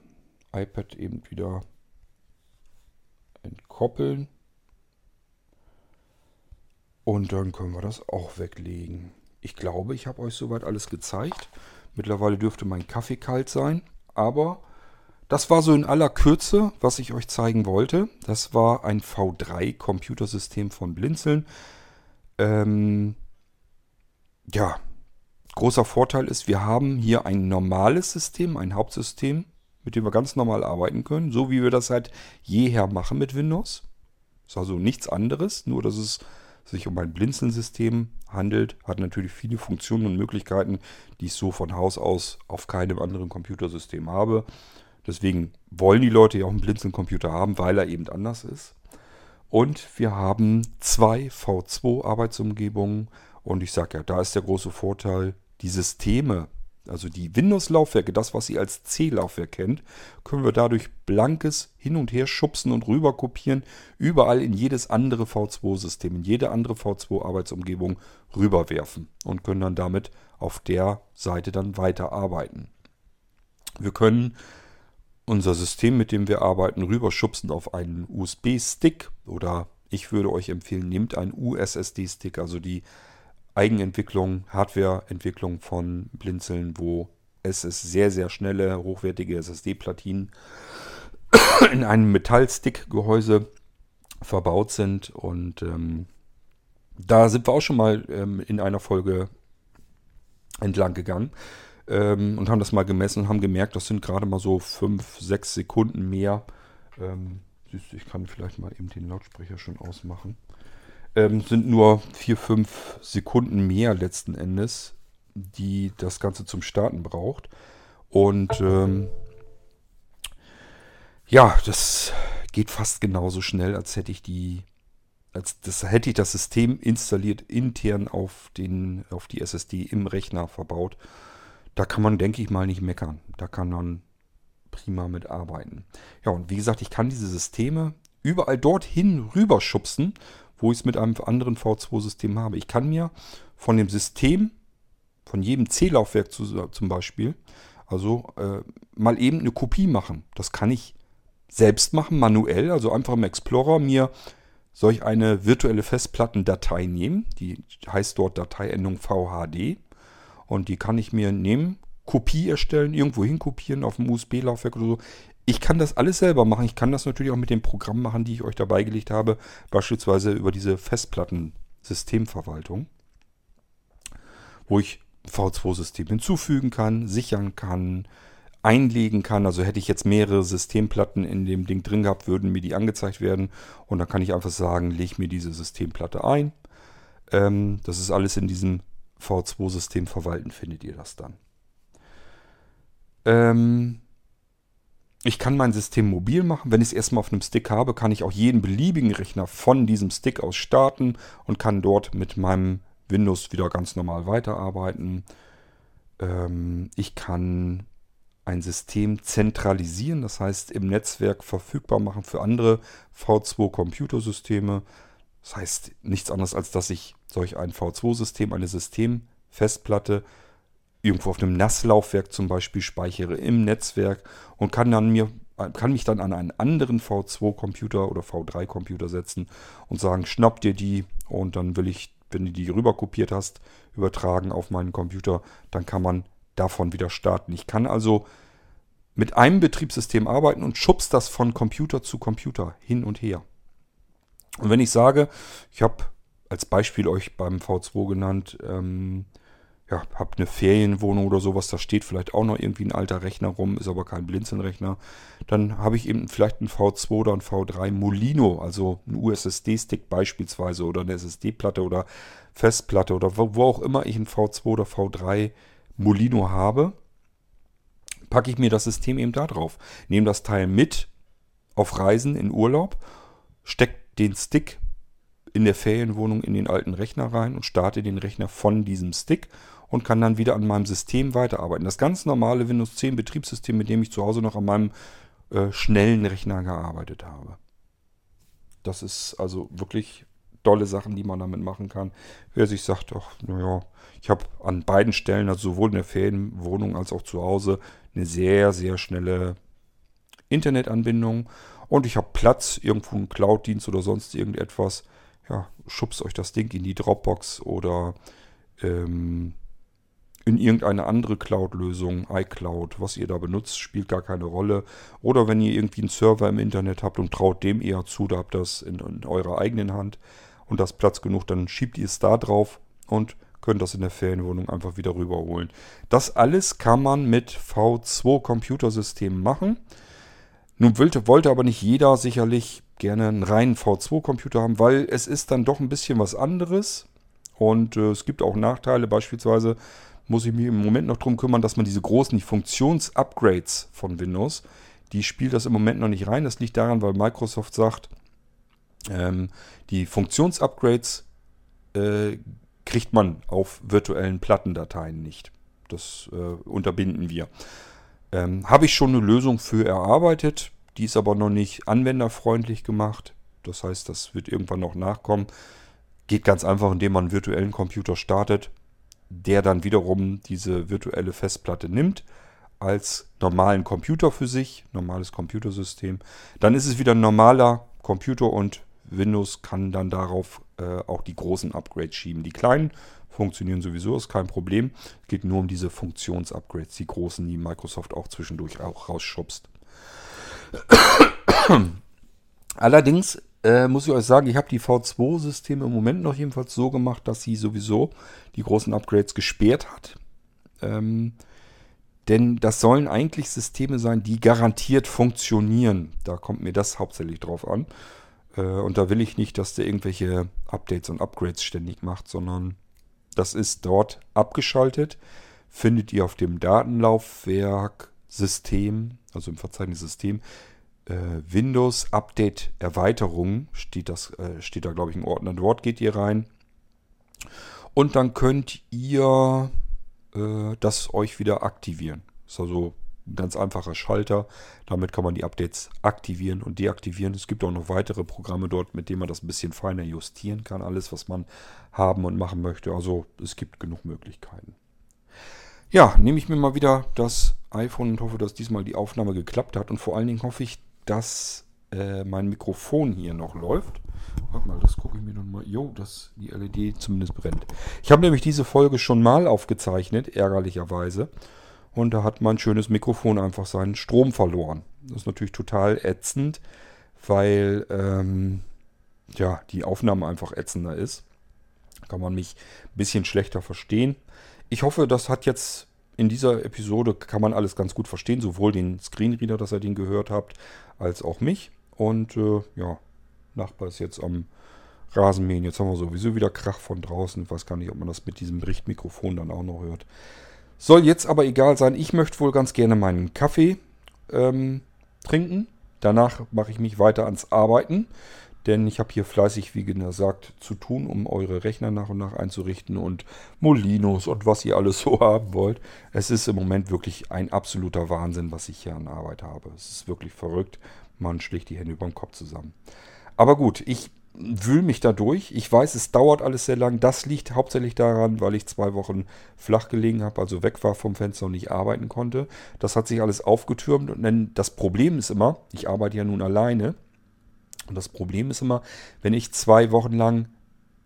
iPad eben wieder entkoppeln. Und dann können wir das auch weglegen. Ich glaube, ich habe euch soweit alles gezeigt. Mittlerweile dürfte mein Kaffee kalt sein. Aber das war so in aller Kürze, was ich euch zeigen wollte. Das war ein V3-Computersystem von Blinzeln. Ähm, ja, großer Vorteil ist, wir haben hier ein normales System, ein Hauptsystem, mit dem wir ganz normal arbeiten können, so wie wir das seit jeher machen mit Windows. Ist also nichts anderes, nur dass es sich um ein Blinzeln-System handelt, hat natürlich viele Funktionen und Möglichkeiten, die ich so von Haus aus auf keinem anderen Computersystem habe. Deswegen wollen die Leute ja auch einen Blinzeln-Computer haben, weil er eben anders ist. Und wir haben zwei V2-Arbeitsumgebungen. Und ich sage ja, da ist der große Vorteil, die Systeme, also die Windows-Laufwerke, das, was ihr als C-Laufwerk kennt, können wir dadurch blankes Hin- und Her schubsen und rüber kopieren, überall in jedes andere V2-System, in jede andere V2-Arbeitsumgebung rüberwerfen und können dann damit auf der Seite dann weiterarbeiten. Wir können unser System, mit dem wir arbeiten, rüberschubsen auf einen USB-Stick oder ich würde euch empfehlen, nehmt einen USSD-Stick, also die Eigenentwicklung, Hardwareentwicklung von Blinzeln, wo es ist sehr, sehr schnelle, hochwertige SSD-Platinen in einem Metallstick-Gehäuse verbaut sind. Und ähm, da sind wir auch schon mal ähm, in einer Folge entlang gegangen ähm, und haben das mal gemessen und haben gemerkt, das sind gerade mal so 5, 6 Sekunden mehr. Ähm, ich kann vielleicht mal eben den Lautsprecher schon ausmachen ähm, sind nur 4, 5 Sekunden mehr letzten Endes, die das Ganze zum Starten braucht. Und ähm, ja, das geht fast genauso schnell, als hätte ich die, als das hätte ich das System installiert intern auf den, auf die SSD im Rechner verbaut. Da kann man, denke ich mal, nicht meckern. Da kann man prima mit arbeiten. Ja, und wie gesagt, ich kann diese Systeme überall dorthin rüberschubsen, wo ich es mit einem anderen V2-System habe. Ich kann mir von dem System, von jedem C-Laufwerk zu, zum Beispiel, also äh, mal eben eine Kopie machen. Das kann ich selbst machen, manuell, also einfach im Explorer mir solch eine virtuelle Festplattendatei nehmen. Die heißt dort Dateiendung VHD. Und die kann ich mir nehmen, Kopie erstellen, irgendwo hin kopieren auf dem USB-Laufwerk oder so. Ich kann das alles selber machen. Ich kann das natürlich auch mit dem Programm machen, die ich euch dabei gelegt habe. Beispielsweise über diese Festplatten-Systemverwaltung. Wo ich V2-System hinzufügen kann, sichern kann, einlegen kann. Also hätte ich jetzt mehrere Systemplatten in dem Ding drin gehabt, würden mir die angezeigt werden. Und dann kann ich einfach sagen, leg mir diese Systemplatte ein. Ähm, das ist alles in diesem V2-System verwalten, findet ihr das dann. Ähm, ich kann mein System mobil machen. Wenn ich es erstmal auf einem Stick habe, kann ich auch jeden beliebigen Rechner von diesem Stick aus starten und kann dort mit meinem Windows wieder ganz normal weiterarbeiten. Ähm, ich kann ein System zentralisieren, das heißt im Netzwerk verfügbar machen für andere V2-Computersysteme. Das heißt nichts anderes, als dass ich solch ein V2-System, eine Systemfestplatte irgendwo auf einem NAS-Laufwerk zum Beispiel speichere im Netzwerk und kann dann mir kann mich dann an einen anderen V2-Computer oder V3-Computer setzen und sagen, schnapp dir die und dann will ich, wenn du die rüber kopiert hast, übertragen auf meinen Computer, dann kann man davon wieder starten. Ich kann also mit einem Betriebssystem arbeiten und schubs das von Computer zu Computer hin und her. Und wenn ich sage, ich habe als Beispiel euch beim V2 genannt, ähm, ja, habt eine Ferienwohnung oder sowas, da steht vielleicht auch noch irgendwie ein alter Rechner rum, ist aber kein Blinzelnrechner, dann habe ich eben vielleicht einen V2 oder einen V3 Molino, also einen USSD-Stick beispielsweise oder eine SSD-Platte oder Festplatte oder wo, wo, auch immer ich einen V2 oder V3 Molino habe, packe ich mir das System eben da drauf. Nehme das Teil mit auf Reisen in Urlaub, stecke den Stick in der Ferienwohnung in den alten Rechner rein und starte den Rechner von diesem Stick und kann dann wieder an meinem System weiterarbeiten. Das ganz normale Windows 10 Betriebssystem, mit dem ich zu Hause noch an meinem äh, schnellen Rechner gearbeitet habe. Das ist also wirklich tolle Sachen, die man damit machen kann. Wer sich sagt, ach, naja, ich habe an beiden Stellen, also sowohl in der Ferienwohnung als auch zu Hause, eine sehr, sehr schnelle Internetanbindung und ich habe Platz, irgendwo einen Cloud-Dienst oder sonst irgendetwas. Ja, schubst euch das Ding in die Dropbox oder ähm, in irgendeine andere Cloud-Lösung, iCloud, was ihr da benutzt, spielt gar keine Rolle. Oder wenn ihr irgendwie einen Server im Internet habt und traut dem eher zu, da habt ihr das in, in eurer eigenen Hand und das Platz genug, dann schiebt ihr es da drauf und könnt das in der Ferienwohnung einfach wieder rüberholen. Das alles kann man mit V2 Computersystemen machen. Nun wollte, wollte aber nicht jeder sicherlich gerne einen reinen V2 Computer haben, weil es ist dann doch ein bisschen was anderes und äh, es gibt auch Nachteile. Beispielsweise muss ich mich im Moment noch darum kümmern, dass man diese großen die Funktionsupgrades von Windows, die spielt das im Moment noch nicht rein. Das liegt daran, weil Microsoft sagt, ähm, die Funktionsupgrades äh, kriegt man auf virtuellen Plattendateien nicht. Das äh, unterbinden wir. Ähm, Habe ich schon eine Lösung für erarbeitet, die ist aber noch nicht anwenderfreundlich gemacht. Das heißt, das wird irgendwann noch nachkommen. Geht ganz einfach, indem man einen virtuellen Computer startet, der dann wiederum diese virtuelle Festplatte nimmt als normalen Computer für sich, normales Computersystem. Dann ist es wieder ein normaler Computer und Windows kann dann darauf äh, auch die großen Upgrades schieben. Die kleinen funktionieren sowieso, ist kein Problem. Es geht nur um diese Funktionsupgrades, die großen, die Microsoft auch zwischendurch auch rausschubst. Allerdings äh, muss ich euch sagen, ich habe die V2-Systeme im Moment noch jedenfalls so gemacht, dass sie sowieso die großen Upgrades gesperrt hat. Ähm, denn das sollen eigentlich Systeme sein, die garantiert funktionieren. Da kommt mir das hauptsächlich drauf an. Äh, und da will ich nicht, dass der irgendwelche Updates und Upgrades ständig macht, sondern das ist dort abgeschaltet. Findet ihr auf dem Datenlaufwerk System, also im Verzeichnis System, Windows Update Erweiterung, steht, das, äh, steht da glaube ich ein Ordner. Dort geht ihr rein. Und dann könnt ihr äh, das euch wieder aktivieren. Ist also ein ganz einfacher Schalter. Damit kann man die Updates aktivieren und deaktivieren. Es gibt auch noch weitere Programme dort, mit denen man das ein bisschen feiner justieren kann. Alles, was man haben und machen möchte. Also es gibt genug Möglichkeiten. Ja, nehme ich mir mal wieder das iPhone und hoffe, dass diesmal die Aufnahme geklappt hat. Und vor allen Dingen hoffe ich, dass äh, mein Mikrofon hier noch läuft. Warte mal, das gucke ich mir nochmal. Jo, dass die LED zumindest brennt. Ich habe nämlich diese Folge schon mal aufgezeichnet, ärgerlicherweise. Und da hat mein schönes Mikrofon einfach seinen Strom verloren. Das ist natürlich total ätzend, weil ähm, ja, die Aufnahme einfach ätzender ist. Kann man mich ein bisschen schlechter verstehen. Ich hoffe, das hat jetzt in dieser Episode kann man alles ganz gut verstehen, sowohl den Screenreader, dass ihr den gehört habt, als auch mich. Und äh, ja, Nachbar ist jetzt am Rasenmähen. Jetzt haben wir sowieso wieder Krach von draußen. Ich weiß gar nicht, ob man das mit diesem Richtmikrofon dann auch noch hört. Soll jetzt aber egal sein. Ich möchte wohl ganz gerne meinen Kaffee ähm, trinken. Danach mache ich mich weiter ans Arbeiten. Denn ich habe hier fleißig, wie gesagt, zu tun, um eure Rechner nach und nach einzurichten und Molinos und was ihr alles so haben wollt. Es ist im Moment wirklich ein absoluter Wahnsinn, was ich hier an Arbeit habe. Es ist wirklich verrückt. Man schlägt die Hände über den Kopf zusammen. Aber gut, ich wühle mich da durch. Ich weiß, es dauert alles sehr lang. Das liegt hauptsächlich daran, weil ich zwei Wochen flach gelegen habe, also weg war vom Fenster und nicht arbeiten konnte. Das hat sich alles aufgetürmt und das Problem ist immer, ich arbeite ja nun alleine. Und das Problem ist immer, wenn ich zwei Wochen lang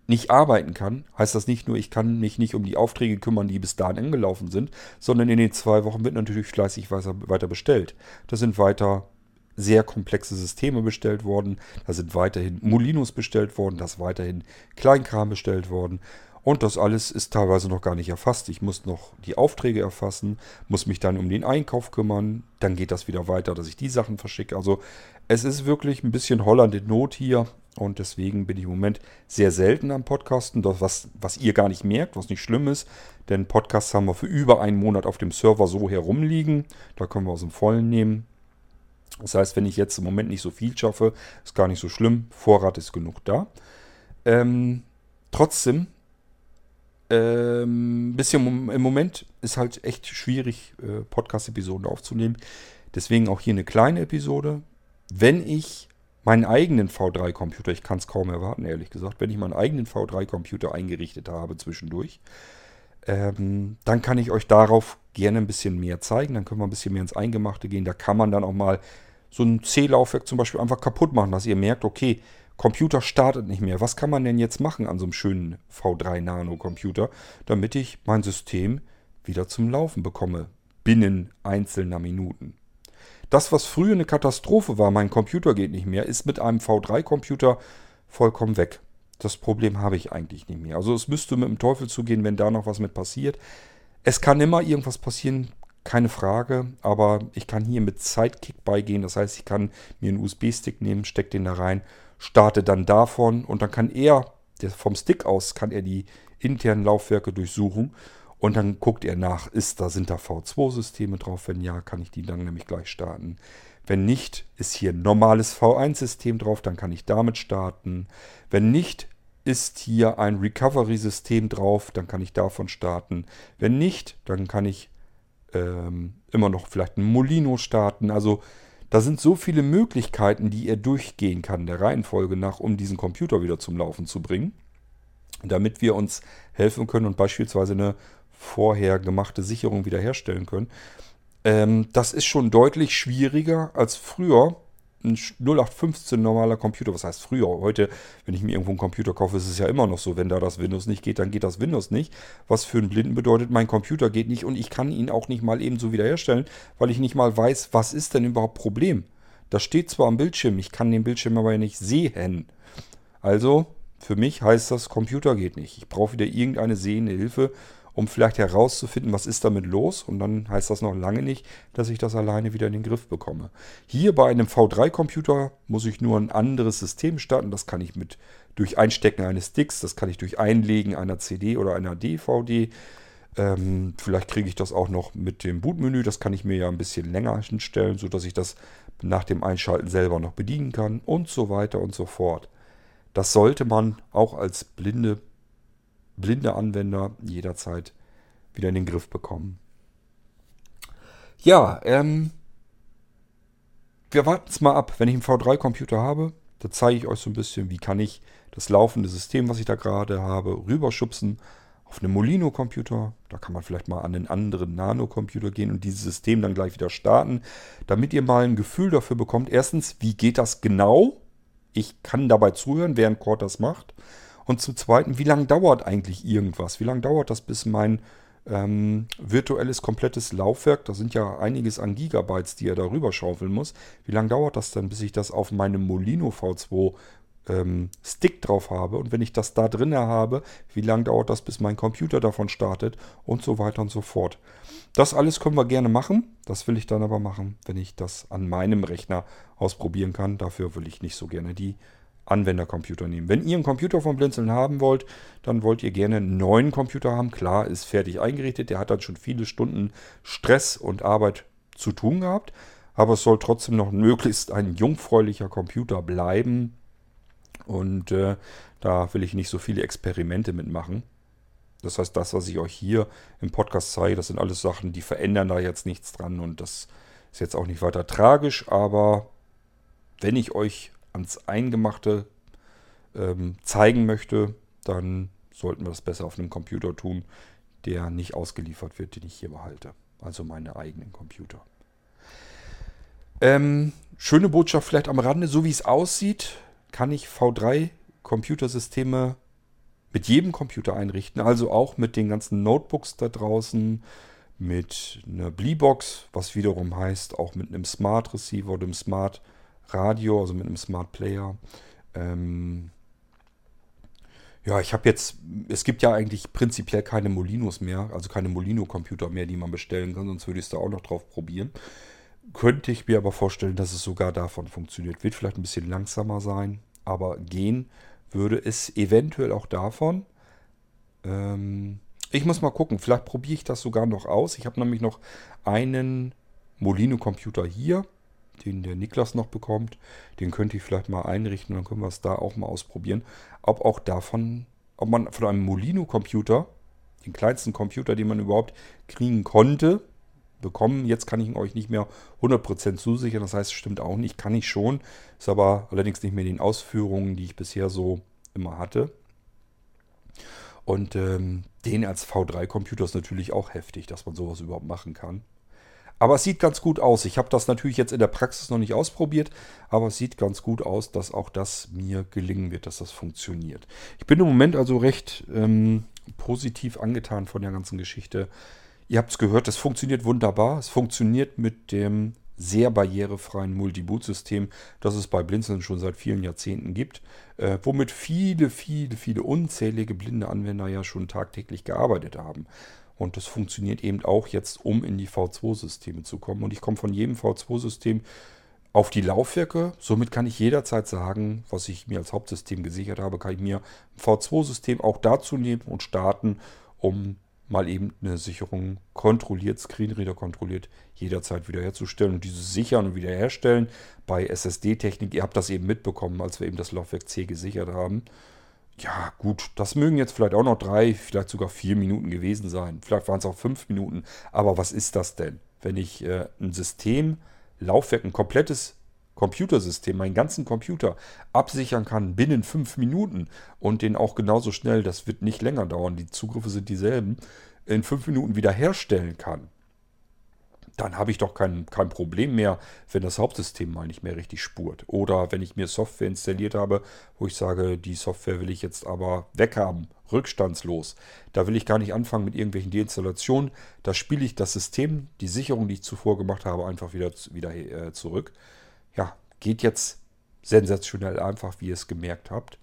nicht arbeiten kann, heißt das nicht nur, ich kann mich nicht um die Aufträge kümmern, die bis dahin angelaufen sind, sondern in den zwei Wochen wird natürlich fleißig weiter bestellt. Das sind weiter sehr komplexe Systeme bestellt worden. Da sind weiterhin Molinos bestellt worden, da ist weiterhin Kleinkram bestellt worden. Und das alles ist teilweise noch gar nicht erfasst. Ich muss noch die Aufträge erfassen, muss mich dann um den Einkauf kümmern. Dann geht das wieder weiter, dass ich die Sachen verschicke. Also es ist wirklich ein bisschen Holland in Not hier. Und deswegen bin ich im Moment sehr selten am Podcasten, das, was, was ihr gar nicht merkt, was nicht schlimm ist. Denn Podcasts haben wir für über einen Monat auf dem Server so herumliegen. Da können wir aus dem Vollen nehmen. Das heißt, wenn ich jetzt im Moment nicht so viel schaffe, ist gar nicht so schlimm. Vorrat ist genug da. Ähm, trotzdem, ähm, bisschen im Moment ist halt echt schwierig, äh, Podcast-Episoden aufzunehmen. Deswegen auch hier eine kleine Episode. Wenn ich meinen eigenen V3-Computer, ich kann es kaum erwarten, ehrlich gesagt, wenn ich meinen eigenen V3-Computer eingerichtet habe zwischendurch, ähm, dann kann ich euch darauf gerne ein bisschen mehr zeigen. Dann können wir ein bisschen mehr ins Eingemachte gehen. Da kann man dann auch mal so ein C-Laufwerk zum Beispiel einfach kaputt machen, dass ihr merkt, okay, Computer startet nicht mehr. Was kann man denn jetzt machen an so einem schönen V3 Nano Computer, damit ich mein System wieder zum Laufen bekomme, binnen einzelner Minuten. Das, was früher eine Katastrophe war, mein Computer geht nicht mehr, ist mit einem V3-Computer vollkommen weg. Das Problem habe ich eigentlich nicht mehr. Also es müsste mit dem Teufel zugehen, wenn da noch was mit passiert. Es kann immer irgendwas passieren, keine Frage, aber ich kann hier mit Sidekick beigehen. Das heißt, ich kann mir einen USB-Stick nehmen, stecke den da rein, starte dann davon und dann kann er, vom Stick aus, kann er die internen Laufwerke durchsuchen und dann guckt er nach, ist da, sind da V2-Systeme drauf? Wenn ja, kann ich die dann nämlich gleich starten. Wenn nicht, ist hier ein normales V1-System drauf, dann kann ich damit starten. Wenn nicht, ist hier ein Recovery-System drauf, dann kann ich davon starten. Wenn nicht, dann kann ich ähm, immer noch vielleicht ein Molino starten. Also da sind so viele Möglichkeiten, die er durchgehen kann, der Reihenfolge nach, um diesen Computer wieder zum Laufen zu bringen, damit wir uns helfen können und beispielsweise eine vorher gemachte Sicherung wiederherstellen können. Ähm, das ist schon deutlich schwieriger als früher. Ein 0815 normaler Computer, was heißt früher? Heute, wenn ich mir irgendwo einen Computer kaufe, ist es ja immer noch so, wenn da das Windows nicht geht, dann geht das Windows nicht. Was für einen Blinden bedeutet, mein Computer geht nicht und ich kann ihn auch nicht mal eben so wiederherstellen, weil ich nicht mal weiß, was ist denn überhaupt Problem. Das steht zwar am Bildschirm, ich kann den Bildschirm aber nicht sehen. Also, für mich heißt das, Computer geht nicht. Ich brauche wieder irgendeine sehende Hilfe um vielleicht herauszufinden, was ist damit los. Und dann heißt das noch lange nicht, dass ich das alleine wieder in den Griff bekomme. Hier bei einem V3-Computer muss ich nur ein anderes System starten. Das kann ich mit durch Einstecken eines Sticks, das kann ich durch Einlegen einer CD oder einer DVD. Ähm, vielleicht kriege ich das auch noch mit dem Bootmenü. Das kann ich mir ja ein bisschen länger hinstellen, sodass ich das nach dem Einschalten selber noch bedienen kann und so weiter und so fort. Das sollte man auch als blinde blinde Anwender jederzeit wieder in den Griff bekommen. Ja, ähm, wir warten es mal ab. Wenn ich einen V3-Computer habe, da zeige ich euch so ein bisschen, wie kann ich das laufende System, was ich da gerade habe, rüberschubsen auf einen Molino-Computer. Da kann man vielleicht mal an einen anderen Nano-Computer gehen und dieses System dann gleich wieder starten, damit ihr mal ein Gefühl dafür bekommt. Erstens, wie geht das genau? Ich kann dabei zuhören, während Cord das macht. Und zum Zweiten, wie lange dauert eigentlich irgendwas? Wie lange dauert das, bis mein ähm, virtuelles komplettes Laufwerk, da sind ja einiges an Gigabytes, die er darüber schaufeln muss. Wie lange dauert das denn, bis ich das auf meinem Molino V2 ähm, Stick drauf habe? Und wenn ich das da drin habe, wie lange dauert das, bis mein Computer davon startet? Und so weiter und so fort. Das alles können wir gerne machen. Das will ich dann aber machen, wenn ich das an meinem Rechner ausprobieren kann. Dafür will ich nicht so gerne die Anwendercomputer nehmen. Wenn ihr einen Computer vom Blinzeln haben wollt, dann wollt ihr gerne einen neuen Computer haben. Klar, ist fertig eingerichtet. Der hat dann schon viele Stunden Stress und Arbeit zu tun gehabt. Aber es soll trotzdem noch möglichst ein jungfräulicher Computer bleiben. Und äh, da will ich nicht so viele Experimente mitmachen. Das heißt, das, was ich euch hier im Podcast zeige, das sind alles Sachen, die verändern da jetzt nichts dran. Und das ist jetzt auch nicht weiter tragisch. Aber wenn ich euch ans Eingemachte ähm, zeigen möchte, dann sollten wir das besser auf einem Computer tun, der nicht ausgeliefert wird, den ich hier behalte. Also meine eigenen Computer. Ähm, schöne Botschaft vielleicht am Rande, so wie es aussieht, kann ich V3-Computersysteme mit jedem Computer einrichten, also auch mit den ganzen Notebooks da draußen, mit einer Bleebox, was wiederum heißt, auch mit einem Smart Receiver oder einem Smart Radio, also mit einem Smart Player. Ähm, ja, ich habe jetzt, es gibt ja eigentlich prinzipiell keine Molinos mehr, also keine Molino-Computer mehr, die man bestellen kann, sonst würde ich es da auch noch drauf probieren. Könnte ich mir aber vorstellen, dass es sogar davon funktioniert. Wird vielleicht ein bisschen langsamer sein, aber gehen würde es eventuell auch davon. Ähm, ich muss mal gucken, vielleicht probiere ich das sogar noch aus. Ich habe nämlich noch einen Molino-Computer hier den der Niklas noch bekommt. Den könnte ich vielleicht mal einrichten, dann können wir es da auch mal ausprobieren. Ob auch davon, ob man von einem Molino-Computer, den kleinsten Computer, den man überhaupt kriegen konnte, bekommen. Jetzt kann ich ihn euch nicht mehr 100% zusichern. Das heißt, stimmt auch nicht. Kann ich schon. Ist aber allerdings nicht mehr in den Ausführungen, die ich bisher so immer hatte. Und ähm, den als V3-Computer ist natürlich auch heftig, dass man sowas überhaupt machen kann. Aber es sieht ganz gut aus. Ich habe das natürlich jetzt in der Praxis noch nicht ausprobiert, aber es sieht ganz gut aus, dass auch das mir gelingen wird, dass das funktioniert. Ich bin im Moment also recht ähm, positiv angetan von der ganzen Geschichte. Ihr habt es gehört, es funktioniert wunderbar. Es funktioniert mit dem sehr barrierefreien Multiboot-System, das es bei Blinzeln schon seit vielen Jahrzehnten gibt, äh, womit viele, viele, viele unzählige blinde Anwender ja schon tagtäglich gearbeitet haben. Und das funktioniert eben auch jetzt, um in die V2-Systeme zu kommen. Und ich komme von jedem V2-System auf die Laufwerke. Somit kann ich jederzeit sagen, was ich mir als Hauptsystem gesichert habe, kann ich mir ein V2-System auch dazu nehmen und starten, um mal eben eine Sicherung kontrolliert, Screenreader kontrolliert, jederzeit wiederherzustellen und dieses Sichern und wiederherstellen bei SSD-Technik. Ihr habt das eben mitbekommen, als wir eben das Laufwerk C gesichert haben. Ja, gut, das mögen jetzt vielleicht auch noch drei, vielleicht sogar vier Minuten gewesen sein. Vielleicht waren es auch fünf Minuten. Aber was ist das denn, wenn ich äh, ein System, Laufwerk, ein komplettes Computersystem, meinen ganzen Computer absichern kann binnen fünf Minuten und den auch genauso schnell, das wird nicht länger dauern, die Zugriffe sind dieselben, in fünf Minuten wiederherstellen kann dann habe ich doch kein, kein Problem mehr, wenn das Hauptsystem mal nicht mehr richtig spurt. Oder wenn ich mir Software installiert habe, wo ich sage, die Software will ich jetzt aber weghaben, rückstandslos. Da will ich gar nicht anfangen mit irgendwelchen Deinstallationen. Da spiele ich das System, die Sicherung, die ich zuvor gemacht habe, einfach wieder, wieder äh, zurück. Ja, geht jetzt sensationell einfach, wie ihr es gemerkt habt.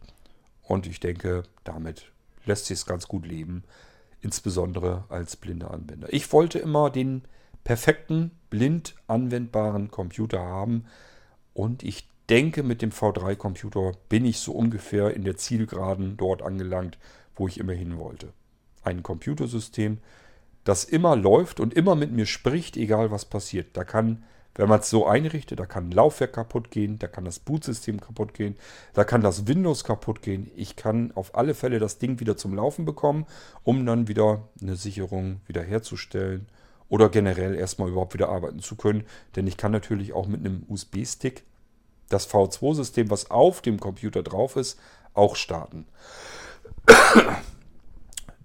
Und ich denke, damit lässt sich es ganz gut leben, insbesondere als blinder Anwender. Ich wollte immer den perfekten, blind anwendbaren Computer haben. Und ich denke, mit dem V3-Computer bin ich so ungefähr in der Zielgeraden dort angelangt, wo ich immer hin wollte. Ein Computersystem, das immer läuft und immer mit mir spricht, egal was passiert. Da kann, wenn man es so einrichtet, da kann ein Laufwerk kaputt gehen, da kann das Bootsystem kaputt gehen, da kann das Windows kaputt gehen. Ich kann auf alle Fälle das Ding wieder zum Laufen bekommen, um dann wieder eine Sicherung wiederherzustellen oder generell erstmal überhaupt wieder arbeiten zu können. Denn ich kann natürlich auch mit einem USB-Stick das V2-System, was auf dem Computer drauf ist, auch starten.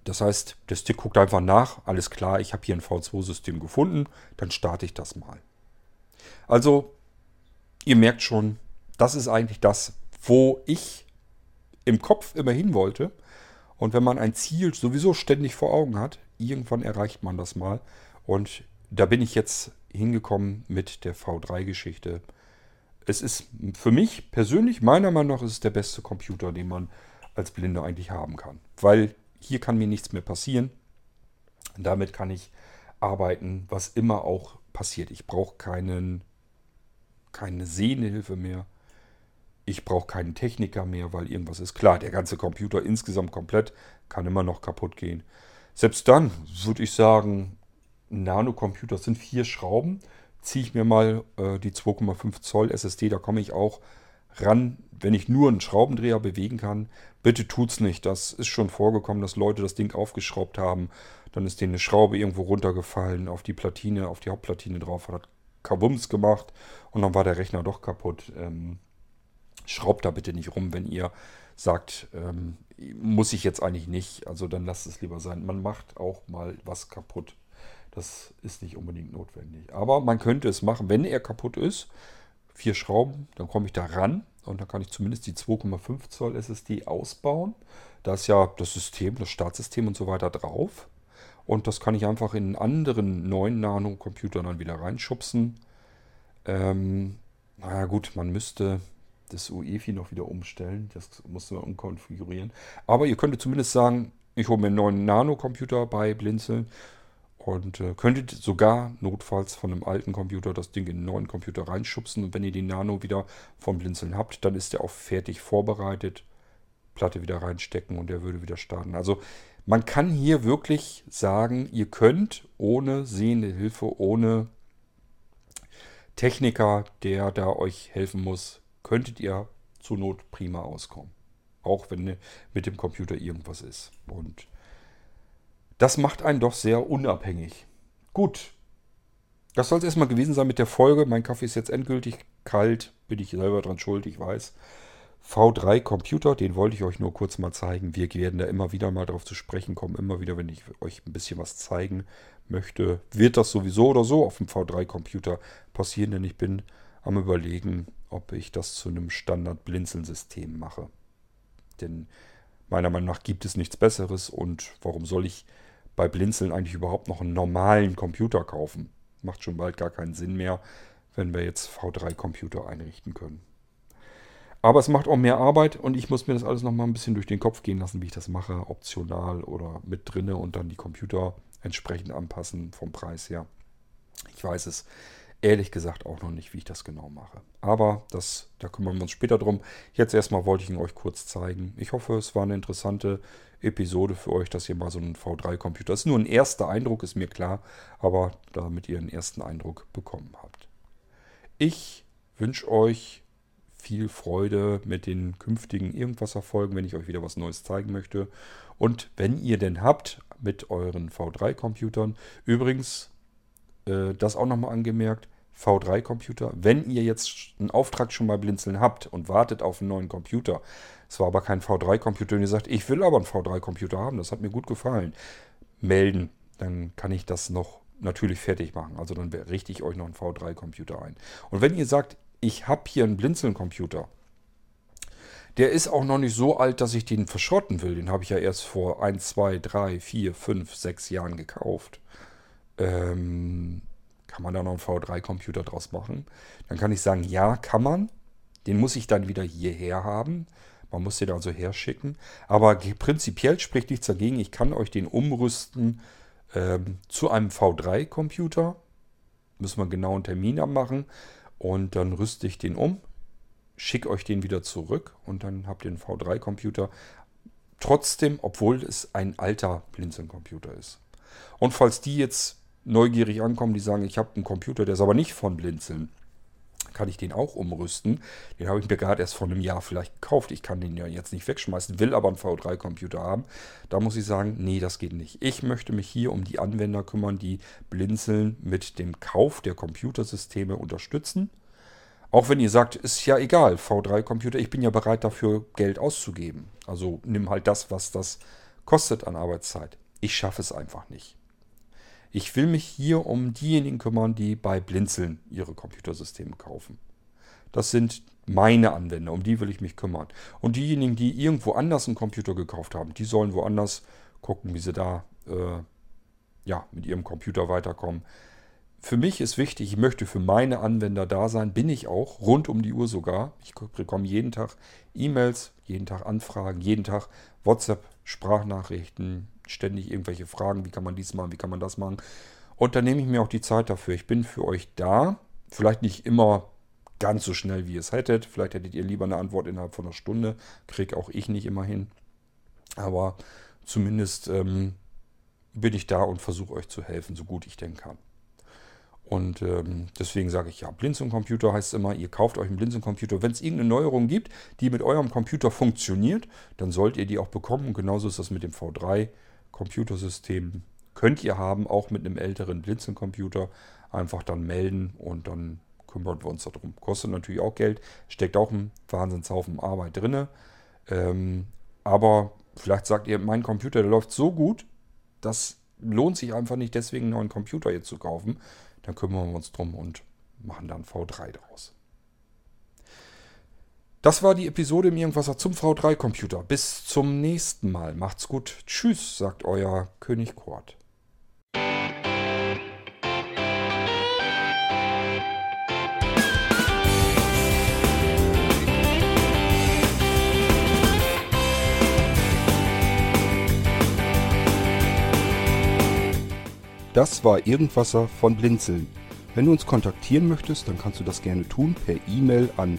Das heißt, der Stick guckt einfach nach, alles klar, ich habe hier ein V2-System gefunden, dann starte ich das mal. Also, ihr merkt schon, das ist eigentlich das, wo ich im Kopf immer hin wollte. Und wenn man ein Ziel sowieso ständig vor Augen hat, irgendwann erreicht man das mal. Und da bin ich jetzt hingekommen mit der V3-Geschichte. Es ist für mich persönlich, meiner Meinung nach, ist es der beste Computer, den man als Blinder eigentlich haben kann. Weil hier kann mir nichts mehr passieren. Damit kann ich arbeiten, was immer auch passiert. Ich brauche keinen, keine Sehhilfe mehr. Ich brauche keinen Techniker mehr, weil irgendwas ist. Klar, der ganze Computer insgesamt komplett kann immer noch kaputt gehen. Selbst dann würde ich sagen, Nanocomputer sind vier Schrauben. Ziehe ich mir mal äh, die 2,5 Zoll SSD, da komme ich auch ran, wenn ich nur einen Schraubendreher bewegen kann. Bitte tut's nicht. Das ist schon vorgekommen, dass Leute das Ding aufgeschraubt haben. Dann ist denen eine Schraube irgendwo runtergefallen auf die Platine, auf die Hauptplatine drauf, hat Kabums gemacht und dann war der Rechner doch kaputt. Ähm, schraubt da bitte nicht rum, wenn ihr sagt, ähm, muss ich jetzt eigentlich nicht. Also dann lasst es lieber sein. Man macht auch mal was kaputt. Das ist nicht unbedingt notwendig. Aber man könnte es machen, wenn er kaputt ist. Vier Schrauben, dann komme ich da ran und dann kann ich zumindest die 2,5 Zoll SSD ausbauen. Da ist ja das System, das Startsystem und so weiter drauf. Und das kann ich einfach in einen anderen 9 Nano-Computer dann wieder reinschubsen. Ähm, naja gut, man müsste das UEFI noch wieder umstellen. Das musste man umkonfigurieren. Aber ihr könntet zumindest sagen, ich hole mir einen neuen Nano-Computer bei Blinzeln und äh, könntet sogar notfalls von einem alten Computer das Ding in einen neuen Computer reinschubsen. Und wenn ihr die Nano wieder vom Blinzeln habt, dann ist der auch fertig vorbereitet. Platte wieder reinstecken und der würde wieder starten. Also man kann hier wirklich sagen, ihr könnt ohne sehende Hilfe, ohne Techniker, der da euch helfen muss, könntet ihr zur Not prima auskommen. Auch wenn mit dem Computer irgendwas ist. Und das macht einen doch sehr unabhängig. Gut, Das soll es erstmal gewesen sein mit der Folge. Mein Kaffee ist jetzt endgültig kalt. Bin ich selber dran schuld, ich weiß. V3 Computer, den wollte ich euch nur kurz mal zeigen. Wir werden da immer wieder mal drauf zu sprechen kommen. Immer wieder, wenn ich euch ein bisschen was zeigen möchte, wird das sowieso oder so auf dem V3 Computer passieren, denn ich bin am überlegen, ob ich das zu einem Standard-Blinzeln-System mache. Denn meiner Meinung nach gibt es nichts Besseres und warum soll ich bei Blinzeln eigentlich überhaupt noch einen normalen Computer kaufen? Macht schon bald gar keinen Sinn mehr, wenn wir jetzt V3-Computer einrichten können. Aber es macht auch mehr Arbeit und ich muss mir das alles nochmal ein bisschen durch den Kopf gehen lassen, wie ich das mache, optional oder mit drinne und dann die Computer entsprechend anpassen vom Preis her. Ich weiß es ehrlich gesagt auch noch nicht, wie ich das genau mache. Aber das, da kümmern wir uns später drum. Jetzt erstmal wollte ich ihn euch kurz zeigen. Ich hoffe, es war eine interessante Episode für euch, dass ihr mal so einen V3-Computer. Das ist nur ein erster Eindruck, ist mir klar, aber damit ihr einen ersten Eindruck bekommen habt. Ich wünsche euch viel Freude mit den künftigen Irgendwas-Erfolgen, wenn ich euch wieder was Neues zeigen möchte. Und wenn ihr denn habt mit euren V3-Computern, übrigens, äh, das auch nochmal angemerkt, V3-Computer, wenn ihr jetzt einen Auftrag schon mal Blinzeln habt und wartet auf einen neuen Computer, es war aber kein V3-Computer und ihr sagt, ich will aber einen V3-Computer haben, das hat mir gut gefallen, melden, dann kann ich das noch natürlich fertig machen. Also dann richte ich euch noch einen V3-Computer ein. Und wenn ihr sagt, ich habe hier einen Blinzeln-Computer. Der ist auch noch nicht so alt, dass ich den verschrotten will. Den habe ich ja erst vor 1, 2, 3, 4, 5, 6 Jahren gekauft. Ähm, kann man da noch einen V3-Computer draus machen? Dann kann ich sagen, ja, kann man. Den muss ich dann wieder hierher haben. Man muss den also herschicken. Aber prinzipiell spricht nichts dagegen. Ich kann euch den umrüsten ähm, zu einem V3-Computer. Müssen wir genau einen Termin abmachen. Und dann rüste ich den um, schicke euch den wieder zurück und dann habt ihr einen V3-Computer. Trotzdem, obwohl es ein alter Blinzeln-Computer ist. Und falls die jetzt neugierig ankommen, die sagen, ich habe einen Computer, der ist aber nicht von Blinzeln, kann ich den auch umrüsten. Den habe ich mir gerade erst vor einem Jahr vielleicht gekauft. Ich kann den ja jetzt nicht wegschmeißen, will aber einen V3-Computer haben. Da muss ich sagen, nee, das geht nicht. Ich möchte mich hier um die Anwender kümmern, die Blinzeln mit dem Kauf der Computersysteme unterstützen. Auch wenn ihr sagt, ist ja egal, V3-Computer, ich bin ja bereit dafür Geld auszugeben. Also nimm halt das, was das kostet an Arbeitszeit. Ich schaffe es einfach nicht. Ich will mich hier um diejenigen kümmern, die bei Blinzeln ihre Computersysteme kaufen. Das sind meine Anwender, um die will ich mich kümmern. Und diejenigen, die irgendwo anders einen Computer gekauft haben, die sollen woanders gucken, wie sie da äh, ja, mit ihrem Computer weiterkommen. Für mich ist wichtig, ich möchte für meine Anwender da sein, bin ich auch, rund um die Uhr sogar. Ich bekomme jeden Tag E-Mails, jeden Tag Anfragen, jeden Tag WhatsApp, Sprachnachrichten, ständig irgendwelche Fragen, wie kann man dies machen, wie kann man das machen. Und dann nehme ich mir auch die Zeit dafür. Ich bin für euch da. Vielleicht nicht immer ganz so schnell, wie ihr es hättet. Vielleicht hättet ihr lieber eine Antwort innerhalb von einer Stunde. Kriege auch ich nicht immer hin. Aber zumindest ähm, bin ich da und versuche euch zu helfen, so gut ich denn kann. Und ähm, deswegen sage ich ja, Blinzeln-Computer heißt immer, ihr kauft euch einen Blinzeln-Computer. Wenn es irgendeine Neuerung gibt, die mit eurem Computer funktioniert, dann sollt ihr die auch bekommen. Und genauso ist das mit dem V3. Computersystem könnt ihr haben, auch mit einem älteren Blinzeln-Computer. Einfach dann melden und dann kümmern wir uns darum. Kostet natürlich auch Geld, steckt auch ein Wahnsinnshaufen Arbeit drin. Ähm, aber vielleicht sagt ihr, mein Computer, der läuft so gut, das lohnt sich einfach nicht, deswegen einen neuen Computer jetzt zu kaufen. Dann kümmern wir uns drum und machen dann V3 draus. Das war die Episode im Irgendwasser zum V3-Computer. Bis zum nächsten Mal. Macht's gut. Tschüss, sagt euer König Kurt. Das war Irgendwasser von Blinzeln. Wenn du uns kontaktieren möchtest, dann kannst du das gerne tun per E-Mail an